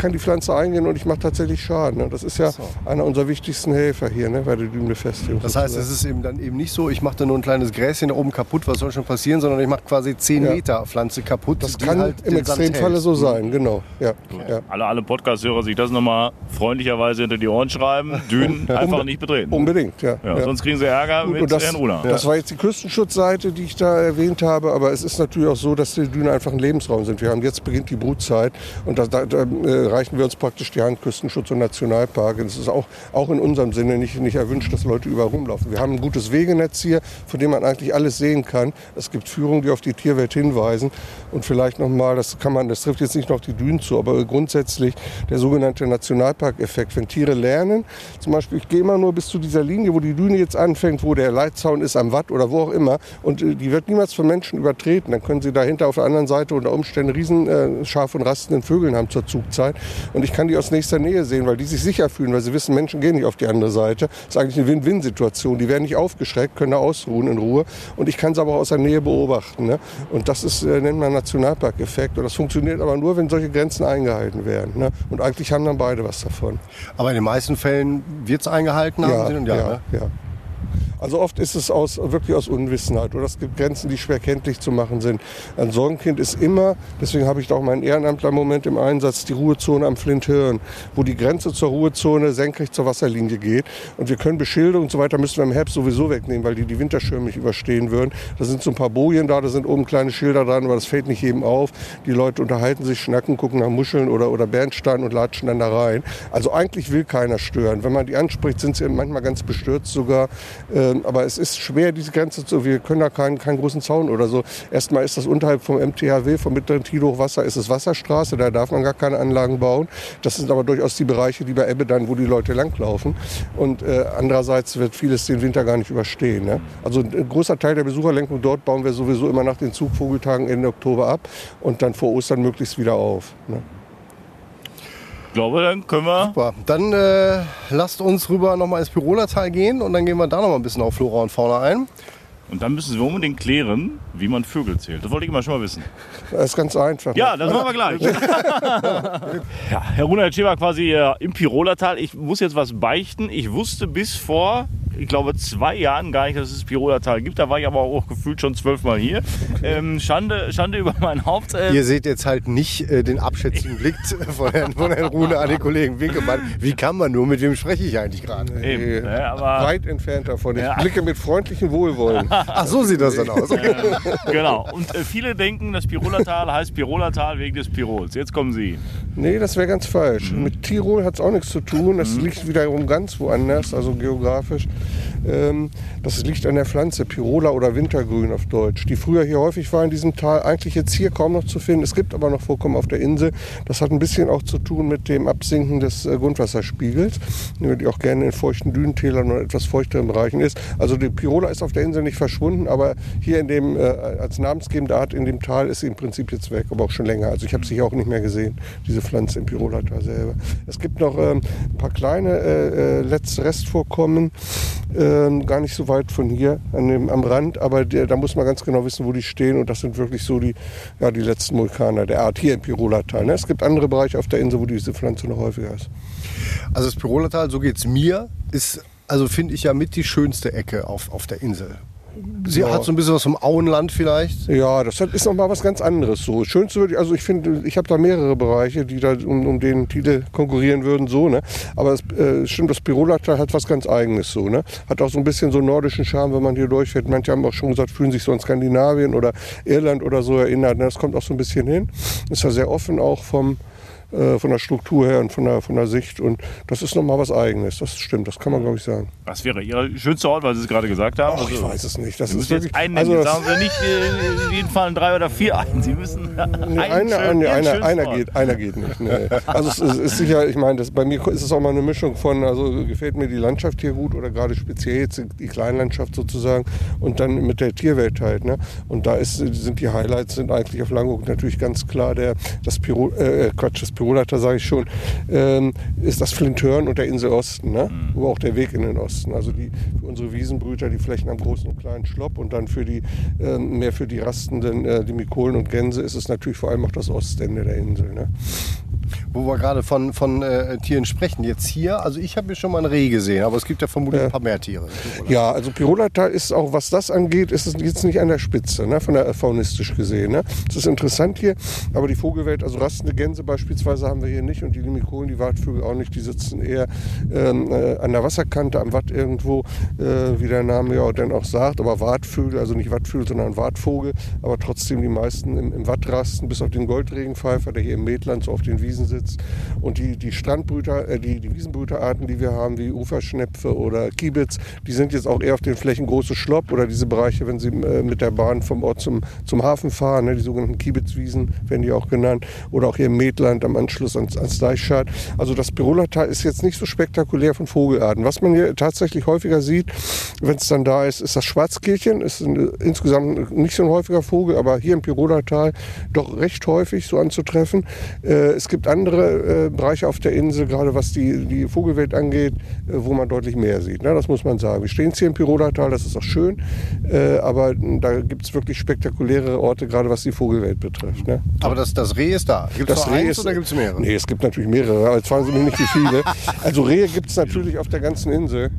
kann die Pflanze eingehen und ich mache tatsächlich Schaden. Ne? Das ist ja einer unserer wichtigsten Helfer hier ne? bei der Dünenbefestigung. Das heißt, es ist eben dann eben nicht so, ich mache da nur ein kleines Gräschen da oben kaputt, was soll schon passieren, sondern ich mache quasi 10 Ja. Meter Pflanze kaputt. Das kann halt im Extremfalle so sein, genau. Ja, ja. Alle, alle Podcast-Hörer sich das nochmal freundlicherweise hinter die Ohren schreiben. Dünen einfach nicht betreten. Unbedingt, ja. Ja, ja. Sonst kriegen sie Ärger Gut, mit das, Herrn Runa. das war jetzt die Küstenschutzseite, die ich da erwähnt habe, aber es ist natürlich auch so, dass die Dünen einfach ein Lebensraum sind. Wir haben jetzt beginnt die Brutzeit und da, da, da äh, reichen wir uns praktisch die Hand Küstenschutz und Nationalpark. Es ist auch, auch in unserem Sinne nicht, nicht erwünscht, dass Leute überall rumlaufen. Wir haben ein gutes Wegenetz hier, von dem man eigentlich alles sehen kann. Es gibt Führungen, die auf die Tierwelt hinweisen und vielleicht nochmal, das kann man, das trifft jetzt nicht nur auf die Dünen zu, aber grundsätzlich der sogenannte Nationalparkeffekt. Wenn Tiere lernen, zum Beispiel, ich gehe immer nur bis zu dieser Linie, wo die Düne jetzt anfängt, wo der Leitzaun ist am Watt oder wo auch immer und äh, die wird niemals von Menschen übertreten. Dann können sie dahinter auf der anderen Seite unter Umständen riesen äh, scharf und rastenden Vögeln haben zur Zugzeit und ich kann die aus nächster Nähe sehen, weil die sich sicher fühlen, weil sie wissen, Menschen gehen nicht auf die andere Seite. Das ist eigentlich eine Win-Win-Situation. Die werden nicht aufgeschreckt, können da ausruhen in Ruhe und ich kann sie aber aus der Nähe beobachten. Ne? Und das ist, äh, nennt man Nationalparkeffekt und das funktioniert aber nur, wenn solche Grenzen eingehalten werden. Ne? Und eigentlich haben dann beide was davon. Aber in den meisten Fällen wird es eingehalten haben. Sie? ja, ne? ja. Also oft ist es aus, wirklich aus Unwissenheit oder es gibt Grenzen, die schwer kenntlich zu machen sind. Ein Sorgenkind ist immer, deswegen habe ich da auch meinen Ehrenamtler-Moment im Einsatz, die Ruhezone am Flinthirn, wo die Grenze zur Ruhezone senkrecht zur Wasserlinie geht. Und wir können Beschilderung und so weiter müssen wir im Herbst sowieso wegnehmen, weil die die Winterschirme nicht überstehen würden. Da sind so ein paar Bojen da, da sind oben kleine Schilder dran, aber das fällt nicht jedem auf. Die Leute unterhalten sich, schnacken, gucken nach Muscheln oder, oder Bernstein und latschen dann da rein. Also eigentlich will keiner stören. Wenn man die anspricht, sind sie manchmal ganz bestürzt sogar. Ähm, aber es ist schwer, diese Grenze zu. Wir können da keinen, keinen großen Zaun oder so. Erstmal ist das unterhalb vom MTHW, vom mittleren Tide-Hochwasser, ist es Wasserstraße. Da darf man gar keine Anlagen bauen. Das sind aber durchaus die Bereiche, die bei Ebbe dann, wo die Leute langlaufen. Und äh, andererseits wird vieles den Winter gar nicht überstehen. Ne? Also ein großer Teil der Besucherlenkung dort bauen wir sowieso immer nach den Zugvogeltagen Ende Oktober ab und dann vor Ostern möglichst wieder auf. Ne? Ich glaube, dann können wir. Super. Dann äh, lasst uns rüber nochmal ins Pirolertal gehen und dann gehen wir da nochmal ein bisschen auf Flora und Fauna ein. Und dann müssen wir unbedingt klären, wie man Vögel zählt. Das wollte ich immer schon mal wissen. Das ist ganz einfach. Ja, das machen wir gleich. ja, Herr Runa, jetzt stehen wir quasi äh, im Pirolertal. Ich muss jetzt was beichten. Ich wusste bis vor, ich glaube, zwei Jahren gar nicht, dass es das Pirolertal gibt. Da war ich aber auch gefühlt schon zwölfmal hier. Ähm, Schande, Schande über mein Haupt. Ähm, Ihr seht jetzt halt nicht äh, den abschätzigen Blick von Herrn, von Herrn Rune an den Kollegen Winkelmann. Wie kann man nur, mit wem spreche ich eigentlich gerade? eben, ne, aber Weit entfernt davon. Ich Ja. blicke mit freundlichem Wohlwollen. Ach, so sieht das dann aus. genau. Und äh, viele denken, das Pirolertal heißt Pirolertal wegen des Pirols. Jetzt kommen Sie. Nee, das wäre ganz falsch. Mit Tirol hat es auch nichts zu tun. Das liegt wiederum ganz woanders, also geografisch. Ähm, das liegt an der Pflanze, Pirola oder Wintergrün auf Deutsch, die früher hier häufig war in diesem Tal. Eigentlich jetzt hier kaum noch zu finden. Es gibt aber noch Vorkommen auf der Insel. Das hat ein bisschen auch zu tun mit dem Absinken des äh, Grundwasserspiegels, die auch gerne in feuchten Dünentälern oder etwas feuchteren Bereichen ist. Also die Pirola ist auf der Insel nicht verschwunden, aber hier in dem, äh, als namensgebende Art in dem Tal ist sie im Prinzip jetzt weg, aber auch schon länger. Also ich habe sie hier auch nicht mehr gesehen, diese Pflanze im Pirolertal selber. Es gibt noch ähm, ein paar kleine äh, äh, letzte Restvorkommen, ähm, gar nicht so weit von hier an dem, am Rand, aber der, da muss man ganz genau wissen, wo die stehen und das sind wirklich so die, ja, die letzten Vulkaner der Art hier im Pirolertal. Ne? Es gibt andere Bereiche auf der Insel, wo diese Pflanze noch häufiger ist. Also das Pirolertal, so geht es mir, ist, also finde ich ja mit die schönste Ecke auf, auf der Insel. Sie Ja. hat so ein bisschen was vom Auenland vielleicht. Ja, das ist noch mal was ganz anderes. So schönste würde ich, also ich finde, ich habe da mehrere Bereiche, die da um, um den Titel konkurrieren würden, so ne. Aber es äh, stimmt, das Pirolatal hat was ganz Eigenes, so ne. Hat auch so ein bisschen so nordischen Charme, wenn man hier durchfährt. Manche haben auch schon gesagt, fühlen sich so an Skandinavien oder Irland oder so erinnert. Ne? Das kommt auch so ein bisschen hin. Ist ja sehr offen auch vom äh, von der Struktur her und von der, von der Sicht. Und das ist nochmal was Eigenes. Das stimmt, das kann man, glaube ich, sagen. Was wäre Ihr schönster Ort, weil Sie es gerade gesagt haben? Ach, ich Also, weiß es nicht. Das Sie ist jetzt wirklich. einen also sagen Sie nicht äh, in jedem Fall drei oder vier ein. Sie müssen Nee, einen einer, schönen- einer, einer, geht, einer geht nicht. Nee. Also es ist, ist sicher, ich meine, bei mir ist es auch mal eine Mischung von, also gefällt mir die Landschaft hier gut oder gerade speziell jetzt die Kleinlandschaft sozusagen und dann mit der Tierwelt halt. Ne? Und da ist, sind die Highlights sind eigentlich auf Langeoog natürlich ganz klar der, das Piro, äh, Quatsch, das Pirolater sage ich schon, ähm, ist das Flinthörn und der Insel Osten, ne? Mhm. aber auch der Weg in den Osten. Also die, für unsere Wiesenbrüter, die Flächen am großen und kleinen Schlopp und dann für die, ähm, mehr für die rastenden, äh, die Mikolen und Gänse ist es natürlich vor allem auch das Ostende der Insel. Ne? Wo wir gerade von, von äh, Tieren sprechen. Jetzt hier, also ich habe hier schon mal ein Reh gesehen, aber es gibt ja vermutlich Ja. ein paar mehr Tiere. Ja, also Pirolatal ist auch, was das angeht, ist es jetzt nicht an der Spitze, ne, von der faunistisch gesehen. Ne. Das ist interessant hier, aber die Vogelwelt, also rastende Gänse beispielsweise haben wir hier nicht und die Limikolen, die Wartvögel auch nicht, die sitzen eher ähm, äh, an der Wasserkante, am Watt irgendwo, äh, wie der Name ja dann auch sagt, aber Wartvögel, also nicht Wattvögel, sondern Wartvogel, aber trotzdem die meisten im, im Watt rasten, bis auf den Goldregenpfeifer, der hier im Mädland so auf den Wiesen sitzt und die, die Strandbrüter, äh, die, die Wiesenbrüterarten, die wir haben, wie Uferschnepfe oder Kiebitz, die sind jetzt auch eher auf den Flächen große Schlopp oder diese Bereiche, wenn sie äh, mit der Bahn vom Ort zum, zum Hafen fahren, ne, die sogenannten Kiebitzwiesen werden die auch genannt, oder auch hier im Mädland am Anschluss ans, ans Deichschad. Also das Pirolatal ist jetzt nicht so spektakulär von Vogelarten. Was man hier tatsächlich häufiger sieht, wenn es dann da ist, ist das Schwarzkehlchen. Ist ein, insgesamt nicht so ein häufiger Vogel, aber hier im Pirolatal doch recht häufig so anzutreffen. Äh, es gibt andere äh, Bereiche auf der Insel, gerade was die, die Vogelwelt angeht, äh, wo man deutlich mehr sieht. Ne? Das muss man sagen. Wir stehen jetzt hier im Pirolatal, das ist auch schön, äh, aber da gibt es wirklich spektakuläre Orte, gerade was die Vogelwelt betrifft. Ne? Aber das, das Reh ist da. Gibt es eins ist, oder gibt es mehrere? Nee, es gibt natürlich mehrere, aber jetzt fragen Sie mich nicht, wie viele. Also Rehe gibt es natürlich auf der ganzen Insel.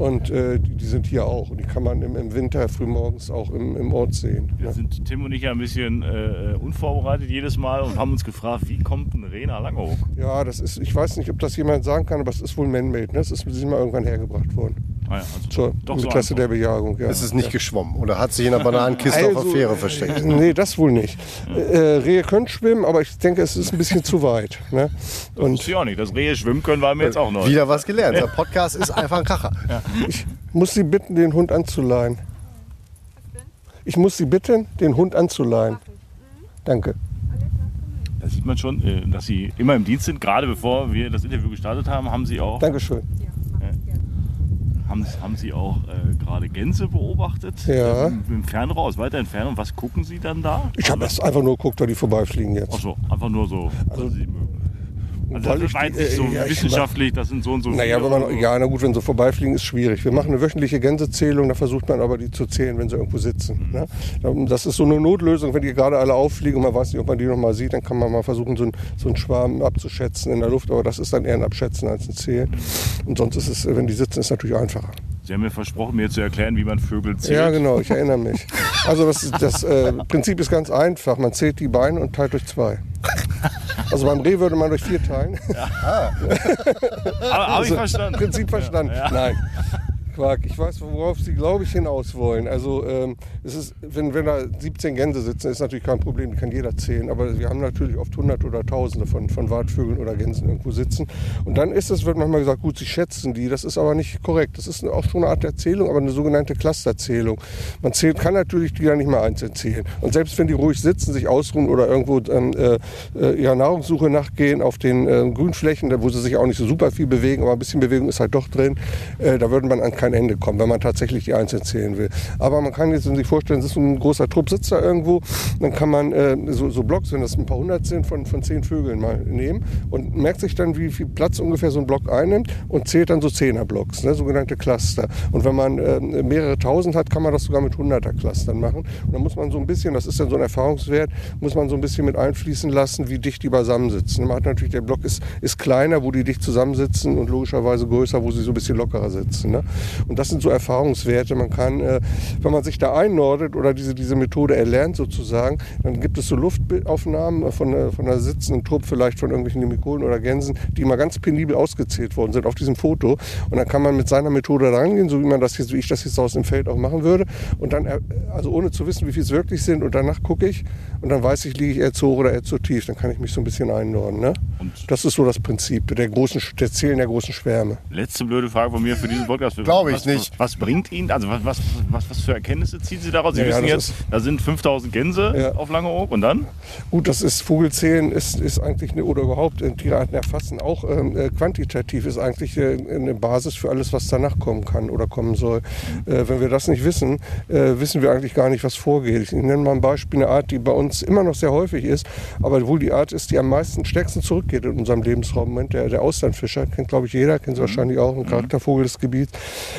Und äh, die, sind hier auch. Und die kann man im, im Winter frühmorgens auch im, im Ort sehen. Wir Ne? sind Tim und ich ja ein bisschen äh, unvorbereitet jedes Mal und haben uns gefragt, wie kommt ein Reh nach Langeoog? Ja, das ist, ich weiß nicht, ob das jemand sagen kann, aber es ist wohl man-made. Ne? Es ist sich mal irgendwann hergebracht worden. Ah ja, also Zur doch so Klasse der. Bejagung. Ja. Es ist nicht geschwommen oder hat sich in der Bananenkiste auf Also, der Fähre versteckt. Nee, das wohl nicht. Äh, Rehe können schwimmen, aber ich denke, es ist ein bisschen zu weit. Ne? Und Wusste ich auch nicht. Das Rehe schwimmen können wir mir jetzt auch noch. Wieder was gelernt. Der Podcast ist einfach ein Kracher. ich muss Sie bitten, den Hund anzuleihen. Ich muss Sie bitten, den Hund anzuleihen. Danke. Da sieht man schon, äh, dass Sie immer im Dienst sind. Gerade bevor wir das Interview gestartet haben, haben Sie auch, Dankeschön. Haben, haben Sie auch äh, gerade Gänse beobachtet. Ja. Äh, Im Fernrohr, aus weiter Entfernung. Was gucken Sie dann da? Ich habe erst einfach nur geguckt, weil die vorbeifliegen jetzt. Achso, einfach nur so. Also, Sie mögen. Also weil das ich nicht so äh, ja, ich wissenschaftlich, das sind so und so Naja, viele wenn man, ja, na gut, wenn sie vorbeifliegen, ist schwierig. Wir machen eine wöchentliche Gänsezählung, da versucht man aber die zu zählen, wenn sie irgendwo sitzen. Ne? Das ist so eine Notlösung, wenn die gerade alle auffliegen und man weiß nicht, ob man die noch mal sieht, dann kann man mal versuchen, so, ein, so einen Schwarm abzuschätzen in der Luft, aber das ist dann eher ein Abschätzen als ein Zählen. Und sonst ist es, wenn die sitzen, ist natürlich einfacher. Sie haben mir versprochen, mir zu erklären, wie man Vögel zählt. Ja, genau, ich erinnere mich. Also das, das äh, Prinzip ist ganz einfach. Man zählt die Beine und teilt durch zwei. Also beim Reh würde man durch vier teilen. Aber habe ich verstanden. Prinzip verstanden. Nein. Quark, ich weiß, worauf Sie, glaube ich, hinaus wollen. Also ähm, es ist, wenn, wenn da 17 Gänse sitzen, ist natürlich kein Problem, die kann jeder zählen. Aber wir haben natürlich oft Hunderte oder Tausende von, von Wartvögeln oder Gänsen irgendwo sitzen. Und dann ist es, wird manchmal gesagt, gut, Sie schätzen die. Das ist aber nicht korrekt. Das ist auch schon eine Art der Zählung, aber eine sogenannte Clusterzählung. Man zählt, kann natürlich die ja nicht mehr einzeln zählen. Und selbst wenn die ruhig sitzen, sich ausruhen oder irgendwo ähm, äh, äh, ihrer Nahrungssuche nachgehen auf den äh, Grünflächen, wo sie sich auch nicht so super viel bewegen, aber ein bisschen Bewegung ist halt doch drin, äh, da würde man an kein Ende kommen, wenn man tatsächlich die einzeln zählen will. Aber man kann jetzt sich vorstellen, es ist ein großer Trupp sitzt da irgendwo, dann kann man äh, so, so Blocks, wenn das ein paar hundert sind, von, von zehn Vögeln mal nehmen und merkt sich dann, wie viel Platz ungefähr so ein Block einnimmt und zählt dann so Zehnerblocks, ne, sogenannte Cluster. Und wenn man äh, mehrere tausend hat, kann man das sogar mit hunderter Clustern machen. Und dann muss man so ein bisschen, das ist dann so ein Erfahrungswert, muss man so ein bisschen mit einfließen lassen, wie dicht die beisammensitzen. Man hat natürlich, der Block ist, ist kleiner, wo die dicht zusammensitzen und logischerweise größer, wo sie so ein bisschen lockerer sitzen. Ne? Und das sind so Erfahrungswerte. Man kann, äh, wenn man sich da einnordet oder diese, diese Methode erlernt sozusagen, dann gibt es so Luftaufnahmen von, äh, von einer sitzenden Truppe, vielleicht von irgendwelchen Limikolen oder Gänsen, die mal ganz penibel ausgezählt worden sind auf diesem Foto. Und dann kann man mit seiner Methode rangehen, so wie man das jetzt, wie ich das jetzt aus dem Feld auch machen würde. Und dann, äh, also ohne zu wissen, wie viel es wirklich sind. Und danach gucke ich und dann weiß ich, liege ich eher zu hoch oder eher zu tief. Dann kann ich mich so ein bisschen einnorden. Ne? Das ist so das Prinzip der großen, der Zählen der großen Schwärme. Letzte blöde Frage von mir für diesen Podcast. Glaube ich was, nicht. Was, was bringt Ihnen, also was, was, was, was für Erkenntnisse ziehen Sie daraus? Sie Ja, ja, wissen das jetzt, da sind 5000 Gänse Ja. auf Langeoog und dann? Gut, das ist Vogelzählen ist, ist eigentlich eine, oder überhaupt äh, Tierarten erfassen. Auch ähm, äh, quantitativ ist eigentlich äh, eine Basis für alles, was danach kommen kann oder kommen soll. Äh, wenn wir das nicht wissen, äh, wissen wir eigentlich gar nicht, was vorgeht. Ich nenne mal ein Beispiel, eine Art, die bei uns immer noch sehr häufig ist, aber wohl die Art ist, die am meisten stärksten zurückgeht in unserem Lebensraum. Moment, der, der Austernfischer, kennt glaube ich jeder, kennt sie wahrscheinlich auch, ein Charaktervogel des Gebiets,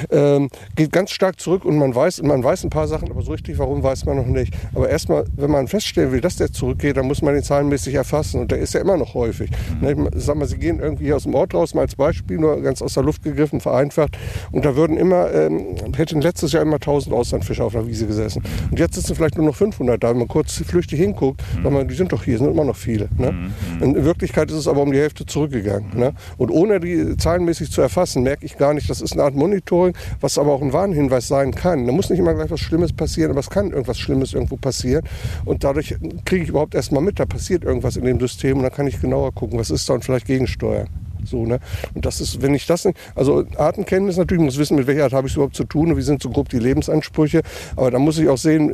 ähm, geht ganz stark zurück und man weiß, man weiß ein paar Sachen, aber so richtig warum weiß man noch nicht. Aber erstmal, wenn man feststellen will, dass der zurückgeht, dann muss man den zahlenmäßig erfassen und der ist ja immer noch häufig. Ne, ich sag mal, Sie gehen irgendwie aus dem Ort raus, mal als Beispiel, nur ganz aus der Luft gegriffen, vereinfacht und da würden immer, ähm, hätten letztes Jahr immer 1000 Austernfischer auf der Wiese gesessen. Und jetzt sitzen vielleicht nur noch 500 da. Wenn man kurz flüchtig hinguckt, sagt man, die sind doch hier, sind immer noch viele. Ne? In Wirklichkeit ist es aber um die Hälfte zurückgegangen. Ne? Und ohne die zahlenmäßig zu erfassen, merke ich gar nicht, das ist eine Art Monitoring, was aber auch ein Warnhinweis sein kann. Da muss nicht immer gleich was Schlimmes passieren, aber es kann irgendwas Schlimmes irgendwo passieren. Und dadurch kriege ich überhaupt erst mal mit, da passiert irgendwas in dem System und dann kann ich genauer gucken, was ist da und vielleicht gegensteuern. So, ne? Und das ist, wenn ich das nicht, also Artenkenntnis natürlich, muss wissen, mit welcher Art habe ich es überhaupt zu tun und wie sind so grob die Lebensansprüche. Aber da muss ich auch sehen,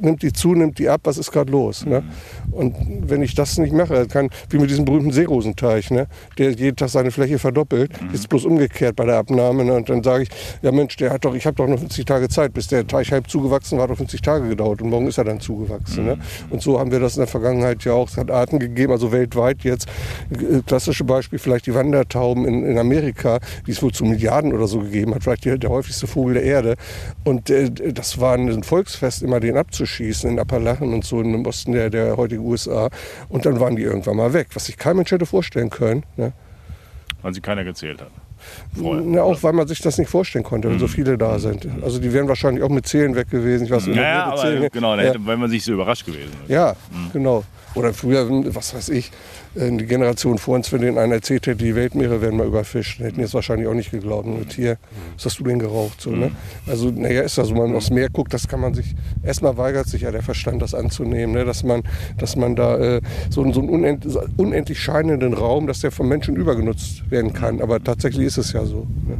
nimmt die zu, nimmt die ab, was ist gerade los. Ne? Und wenn ich das nicht mache, kann, wie mit diesem berühmten Seerosenteich, ne? der jeden Tag seine Fläche verdoppelt, jetzt bloß umgekehrt bei der Abnahme. Ne? Und dann sage ich, ja Mensch, der hat doch, ich habe doch noch 50 Tage Zeit, bis der Teich halb zugewachsen war, hat doch 50 Tage gedauert und morgen ist er dann zugewachsen. Ne? Und so haben wir das in der Vergangenheit ja auch. Es hat Arten gegeben, also weltweit jetzt. Äh, Klassische Beispiel vielleicht die Wandertauben in, in Amerika, die es wohl zu Milliarden oder so gegeben hat, vielleicht die, der häufigste Vogel der Erde. Und äh, das war ein Volksfest, immer den abzuschießen in Appalachen und so im Osten der, der heutigen USA. Und dann waren die irgendwann mal weg, was sich kein Mensch hätte vorstellen können. Ne? Weil sie keiner gezählt hat. Vorher. Ja, auch weil man sich das nicht vorstellen konnte, wenn so viele da sind. Also die wären wahrscheinlich auch mit Zählen weg gewesen. Ich weiß Ja, aber Zählen- genau, Ja. weil man sich so überrascht gewesen ist. Ja, genau. Oder früher, was weiß ich, die Generation vor uns, wenn denen einer erzählt hätte, die Weltmeere werden mal überfischt, hätten es wahrscheinlich auch nicht geglaubt. Und hier, was hast du denn geraucht? So, ne? Also, naja, ist das so, wenn man aufs Meer guckt, das kann man sich, erstmal weigert sich ja der Verstand, das anzunehmen, ne? dass, man, dass man da äh, so, so einen unend, unendlich scheinenden Raum, dass der vom Menschen übergenutzt werden kann. Aber tatsächlich ist es ja so. Ne?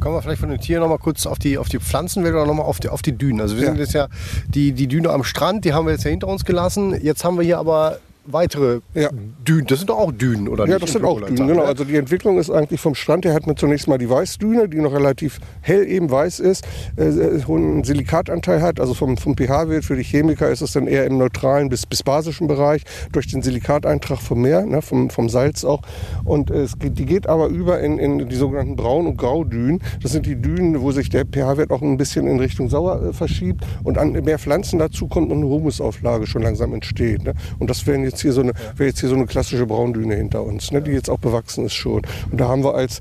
Kommen wir vielleicht von den Tieren noch mal kurz auf die, auf die Pflanzenwelt oder noch mal auf die, auf die Dünen. Also wir Ja. sind jetzt ja, die, die Düne am Strand, die haben wir jetzt ja hinter uns gelassen. Jetzt haben wir hier aber weitere Ja. Dünen. Das sind doch auch Dünen, oder Ja, nicht? das Im sind auch Dünen, genau. ne? Also die Entwicklung ist eigentlich vom Strand her, hat man zunächst mal die Weißdüne, die noch relativ hell eben weiß ist, äh, äh, hohen Silikatanteil hat. Also vom, vom pH-Wert für die Chemiker ist es dann eher im neutralen bis, bis basischen Bereich, durch den Silikateintrag vom Meer, ne, vom, vom Salz auch. Und äh, es die geht aber über in, in die sogenannten Braun- und Graudünen. Das sind die Dünen, wo sich der pH-Wert auch ein bisschen in Richtung sauer äh, verschiebt und an mehr Pflanzen dazu kommt und eine Humusauflage schon langsam entsteht. Ne? Und das wären jetzt hier so eine, wäre jetzt hier so eine klassische Braundüne hinter uns, ne? die jetzt auch bewachsen ist schon. Und da haben wir als,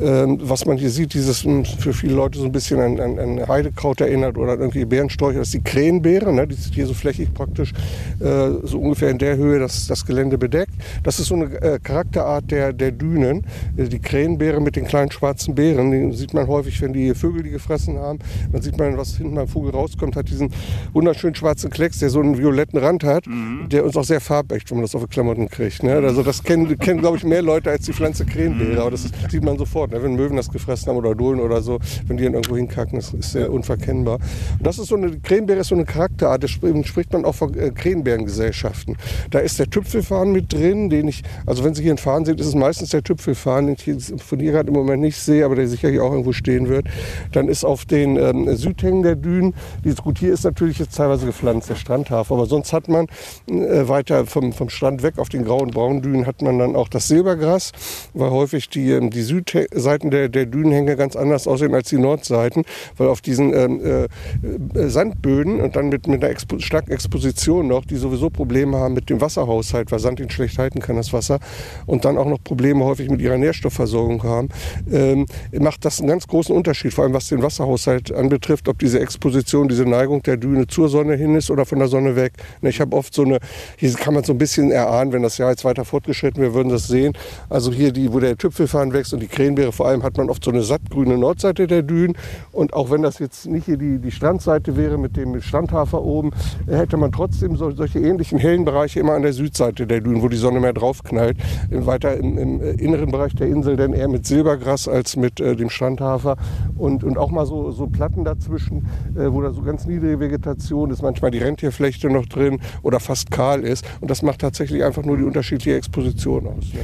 ähm, was man hier sieht, dieses mh, für viele Leute so ein bisschen an, an, an Heidekraut erinnert oder an irgendwie Bärensträucher, das ist die Krähenbeere, ne? die ist hier so flächig praktisch äh, so ungefähr in der Höhe das, das Gelände bedeckt. Das ist so eine äh, Charakterart der, der Dünen. Äh, Die Krähenbeere mit den kleinen schwarzen Beeren, die sieht man häufig, wenn die Vögel die gefressen haben. Dann sieht man, was hinten beim Vogel rauskommt, hat diesen wunderschönen schwarzen Klecks, der so einen violetten Rand hat, der uns auch sehr farbecht, wenn man das auf die Klamotten kriegt. Ne? Also das kennen, kennen glaube ich, mehr Leute als die Pflanze Krähenbeere. Aber das sieht man sofort, ne? wenn Möwen das gefressen haben oder Dohlen oder so, wenn die dann irgendwo hinkacken, das ist sehr unverkennbar. Und das ist so eine, die Krähenbeere ist so eine Charakterart, das sp- spricht man auch von äh, Krähenbeerengesellschaften. Da ist der Tüpfelfarn mit drin, den ich, also wenn Sie hier einen Farn sehen, ist es meistens der Tüpfelfarn, den ich von hier gerade im Moment nicht sehe, aber der sicherlich auch irgendwo stehen wird. Dann ist auf den ähm, Südhängen der Dünen, dieses gut, hier ist natürlich jetzt teilweise gepflanzt, der Strandhafen, aber sonst hat man äh, weiter vom vom, Strand weg auf den grauen Braundünen hat man dann auch das Silbergras, weil häufig die, ähm, die Südseiten der, der Dünenhänge ganz anders aussehen als die Nordseiten, weil auf diesen ähm, äh, äh, Sandböden und dann mit, mit einer Expo starken Exposition noch, die sowieso Probleme haben mit dem Wasserhaushalt, weil Sand ihn schlecht halten kann, das Wasser, und dann auch noch Probleme häufig mit ihrer Nährstoffversorgung haben, ähm, macht das einen ganz großen Unterschied, vor allem was den Wasserhaushalt anbetrifft, ob diese Exposition, diese Neigung der Düne zur Sonne hin ist oder von der Sonne weg. Ich habe oft so eine, hier kann man so ein bisschen erahnen, wenn das Jahr jetzt weiter fortgeschritten wäre, würden das sehen. Also hier, die, wo der Tüpfelfarn wächst und die Krähenbeere vor allem, hat man oft so eine sattgrüne Nordseite der Dünen. Und auch wenn das jetzt nicht hier die, die Strandseite wäre mit dem Strandhafer oben, hätte man trotzdem so, solche ähnlichen hellen Bereiche immer an der Südseite der Dünen, wo die Sonne mehr drauf knallt. Weiter im, im inneren Bereich der Insel dann eher mit Silbergras als mit äh, dem Strandhafer. Und, und auch mal so, so Platten dazwischen, äh, wo da so ganz niedrige Vegetation ist, manchmal die Rentierflechte noch drin oder fast kahl ist. Und das macht tatsächlich einfach nur die unterschiedliche Exposition aus. Ne?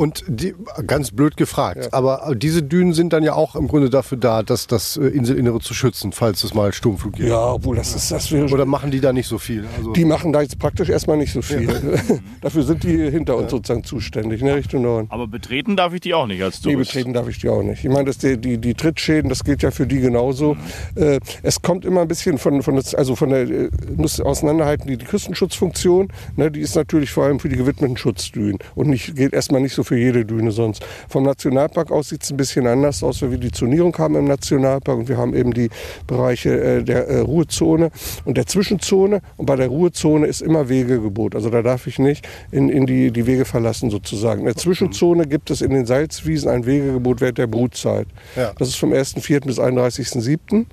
Und die, ganz blöd gefragt, ja. aber diese Dünen sind dann ja auch im Grunde dafür da, dass das äh, Inselinnere zu schützen, falls es mal Sturmflug gibt. Ja, obwohl das ist das wäre Oder machen die da nicht so viel? Also die machen da jetzt praktisch erstmal nicht so viel. Ja. dafür sind die hinter uns sozusagen zuständig, ne, Richtung Norden. Aber betreten darf ich die auch nicht als Tourist. Nee, betreten darf ich die auch nicht. Ich meine, dass die, die, die Trittschäden, das gilt ja für die genauso. Mhm. Äh, es kommt immer ein bisschen von, von, das, also von der, äh, muss auseinanderhalten, die, die Küstenschutzfunktion, ne, die ist natürlich vor allem für die gewidmeten Schutzdünen und nicht, geht erstmal nicht so für jede Düne sonst. Vom Nationalpark aus sieht es ein bisschen anders aus, weil wir die Zonierung haben im Nationalpark und wir haben eben die Bereiche äh, der äh, Ruhezone und der Zwischenzone. Und bei der Ruhezone ist immer Wegegebot. Also da darf ich nicht in, in die, die Wege verlassen sozusagen. In der Zwischenzone gibt es in den Salzwiesen ein Wegegebot während der Brutzeit. Ja. Das ist vom 1.4. bis 31.7.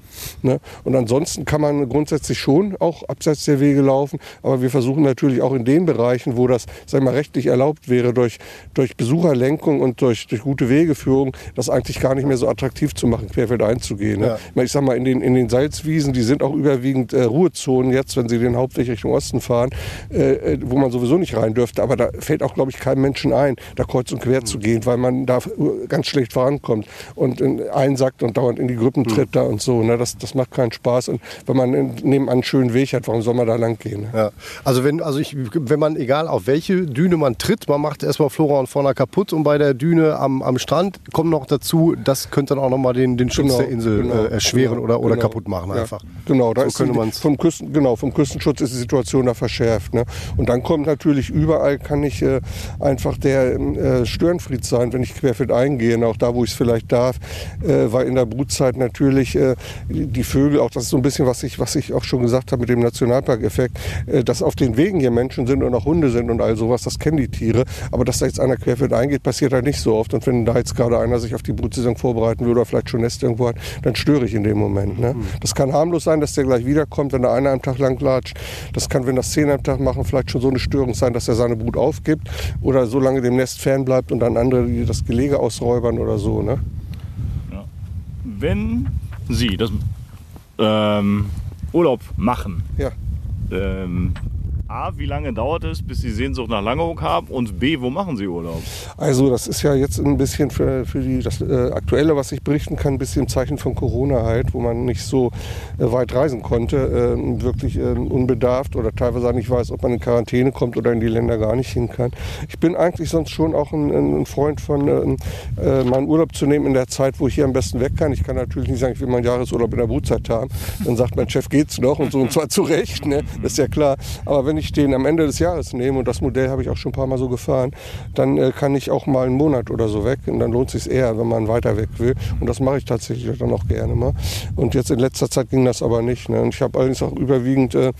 Ne? Und ansonsten kann man grundsätzlich schon auch abseits der Wege laufen. Aber wir versuchen natürlich auch in den Bereichen, wo das sag mal, rechtlich erlaubt wäre, durch, durch Besucherlenkung und durch, durch gute Wegeführung, das eigentlich gar nicht mehr so attraktiv zu machen, querfeldein zu gehen. Ne? Ja. Ich sag mal, in den, in den Salzwiesen, die sind auch überwiegend äh, Ruhezonen jetzt, wenn sie den Hauptweg Richtung Osten fahren, äh, äh wo man sowieso nicht rein dürfte. Aber da fällt auch, glaube ich, keinem Menschen ein, da kreuz und quer mhm. zu gehen, weil man da ganz schlecht vorankommt und einsackt und dauernd in die Gruppen mhm. tritt mhm. da und so. Ne? Das, das macht keinen Spaß. Und wenn man nebenan einen schönen Weg hat, warum soll man da lang gehen? Ne? Ja. Also wenn, also ich, wenn man, egal auf welche Düne man tritt, man macht erstmal Flora und Fauna kaputt und bei der Düne am, am Strand kommt noch dazu, das könnte dann auch nochmal den, den Schutz genau, der Insel genau, äh, erschweren genau, oder, oder genau. kaputt machen einfach. Ja, genau, da so könnte man vom Küsten, genau, vom Küstenschutz ist die Situation da verschärft. Ne? Und dann kommt natürlich überall kann ich äh, einfach der äh, Störenfried sein, wenn ich querfeld eingehe, auch da, wo ich es vielleicht darf, äh, weil in der Brutzeit natürlich äh, die Vögel, auch das ist so ein bisschen, was ich, was ich auch schon gesagt habe mit dem Nationalparkeffekt, äh, dass auf den Wegen hier Menschen sind und auch Hunde sind und all sowas, das kennen die Tiere. Aber dass da jetzt einer querfeld eingeht, passiert halt nicht so oft. Und wenn da jetzt gerade einer sich auf die Brutsaison vorbereiten will oder vielleicht schon Nest irgendwo hat, dann störe ich in dem Moment. Ne? Mhm. Das kann harmlos sein, dass der gleich wiederkommt, wenn der eine am Tag lang latscht. Das kann, wenn das zehn am Tag machen, vielleicht schon so eine Störung sein, dass er seine Brut aufgibt oder so lange dem Nest fernbleibt und dann andere, die das Gelege ausräubern oder so. Ne? Ja. Wenn Sie das ähm, Urlaub machen, ja. ähm, A, wie lange dauert es, bis Sie Sehnsucht nach Langeoog haben? Und B, wo machen Sie Urlaub? Also das ist ja jetzt ein bisschen für, für die, das äh, Aktuelle, was ich berichten kann, ein bisschen im Zeichen von Corona halt, wo man nicht so äh, weit reisen konnte, äh, wirklich ähm, unbedarft oder teilweise nicht weiß, ob man in Quarantäne kommt oder in die Länder gar nicht hin kann. Ich bin eigentlich sonst schon auch ein, ein Freund von, ähm, äh, meinen Urlaub zu nehmen in der Zeit, wo ich hier am besten weg kann. Ich kann natürlich nicht sagen, ich will meinen Jahresurlaub in der Brutzeit haben. Dann sagt mein Chef, geht's noch und so und zwar zu Recht, ne? das ist ja klar. Aber wenn wenn ich den am Ende des Jahres nehme, und das Modell habe ich auch schon ein paar Mal so gefahren, dann äh, kann ich auch mal einen Monat oder so weg. Und dann lohnt es sich eher, wenn man weiter weg will. Und das mache ich tatsächlich dann auch gerne mal. Und jetzt in letzter Zeit ging das aber nicht. Ne? Und ich habe allerdings auch überwiegend äh,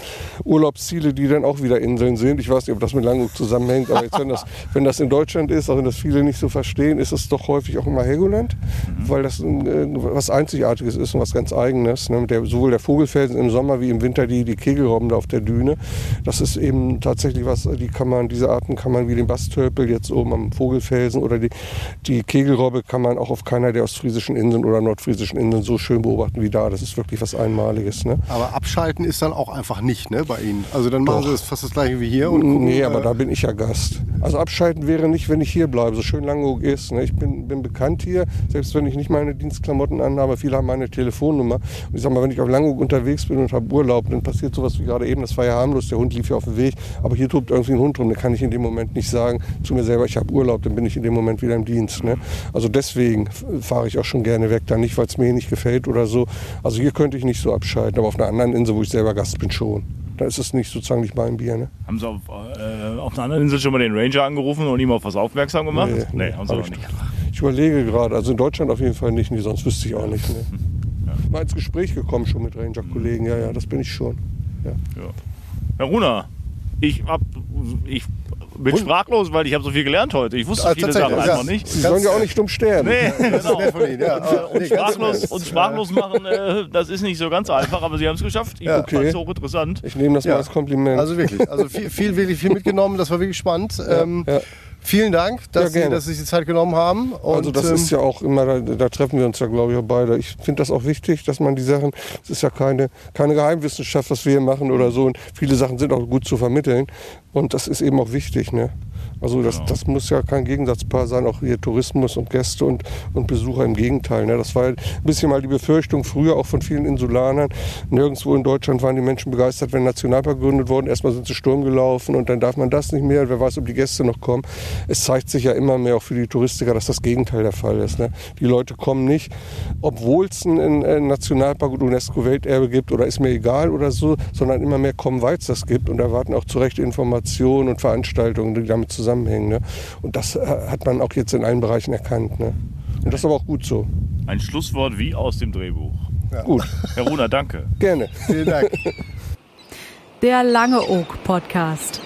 Urlaubsziele, die dann auch wieder Inseln sind. Ich weiß nicht, ob das mit Langburg zusammenhängt, aber jetzt, wenn, das, wenn das in Deutschland ist, auch wenn das viele nicht so verstehen, ist es doch häufig auch immer Helgoland, mhm. weil das äh, was Einzigartiges ist und was ganz Eigenes. Ne? Der, sowohl der Vogelfelsen im Sommer wie im Winter die, die Kegelrobben da auf der Düne. Das ist ist eben tatsächlich was, die kann man, diese Arten kann man wie den Bastölpel jetzt oben am Vogelfelsen oder die, die Kegelrobbe kann man auch auf keiner der ostfriesischen Inseln oder nordfriesischen Inseln so schön beobachten wie da. Das ist wirklich was Einmaliges. Ne? Aber abschalten ist dann auch einfach nicht ne, bei Ihnen. Also dann machen Doch. Sie das fast das gleiche wie hier. Und gucken, nee, aber äh, da bin ich ja Gast. Also abschalten wäre nicht, wenn ich hier bleibe, so schön Langeoog ist. Ne? Ich bin, bin bekannt hier, selbst wenn ich nicht meine Dienstklamotten anhabe. Viele haben meine Telefonnummer. Und ich sag mal, wenn ich auf Langeoog unterwegs bin und habe Urlaub, dann passiert sowas wie gerade eben. Das war ja harmlos. Der Hund lief ja auf dem Weg. Aber hier tobt irgendwie ein Hund rum, den kann ich in dem Moment nicht sagen zu mir selber, ich habe Urlaub, dann bin ich in dem Moment wieder im Dienst. Ne? Also deswegen fahre ich auch schon gerne weg, da nicht, weil es mir nicht gefällt oder so. Also hier könnte ich nicht so abschalten, aber auf einer anderen Insel, wo ich selber Gast bin, schon. Da ist es nicht sozusagen nicht mein Bier. Ne? Haben Sie auf, äh, auf einer anderen Insel schon mal den Ranger angerufen und ihm auf was aufmerksam gemacht? Nee, nee haben Sie auch nicht. Ich überlege gerade, also in Deutschland auf jeden Fall nicht, nee, sonst wüsste ich auch nicht. Ne? Mal ins Gespräch gekommen schon mit Ranger-Kollegen, ja, ja, das bin ich schon. Ja. Ja. Herr Runa, ich, hab, ich bin und? sprachlos, weil ich habe so viel gelernt heute. Ich wusste ah, viele Sachen ja. einfach nicht. Sie sollen ja auch nicht stumm sterben. Nee, genau. Ihnen, ja. und, nee, sprachlos, und sprachlos machen, äh, das ist nicht so ganz einfach, aber Sie haben es geschafft. Ich ja. okay. fand es auch interessant. Ich nehme das mal als Kompliment. Also wirklich, also viel, viel, wirklich viel mitgenommen. Das war wirklich spannend. Ähm, Vielen Dank, dass, ja, Sie, dass Sie sich die Zeit genommen haben. Und, also das ähm, ist ja auch immer, da, da, treffen wir uns ja glaube ich auch beide. Ich finde das auch wichtig, dass man die Sachen, es ist ja keine, keine Geheimwissenschaft, was wir hier machen oder so. Und viele Sachen sind auch gut zu vermitteln. Und das ist eben auch wichtig. Ne? Also das, genau. das muss ja kein Gegensatzpaar sein, auch hier Tourismus und Gäste und, und Besucher im Gegenteil. Ne? Das war ein bisschen mal die Befürchtung früher auch von vielen Insulanern. Nirgendwo in Deutschland waren die Menschen begeistert, wenn Nationalpark gegründet worden. Erstmal sind sie Sturm gelaufen und dann darf man das nicht mehr. Wer weiß, ob die Gäste noch kommen. Es zeigt sich ja immer mehr auch für die Touristiker, dass das Gegenteil der Fall ist. Ne? Die Leute kommen nicht, obwohl es einen, einen Nationalpark und UNESCO-Welterbe gibt oder ist mir egal oder so, sondern immer mehr kommen, weil es das gibt und erwarten auch zu Recht Informationen und Veranstaltungen, die damit zusammen zusammenhängen. Ne? Und das äh, hat man auch jetzt in allen Bereichen erkannt. Ne? Und das ist aber auch gut so. Ein Schlusswort wie aus dem Drehbuch. Ja. Gut. Herr Runa, danke. Gerne. Vielen Dank. Der Lange Oak Podcast.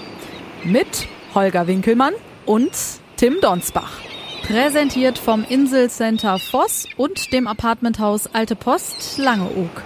Mit Holger Winkelmann und Tim Donsbach. Präsentiert vom Inselcenter Voss und dem Apartmenthaus Alte Post Langeoog.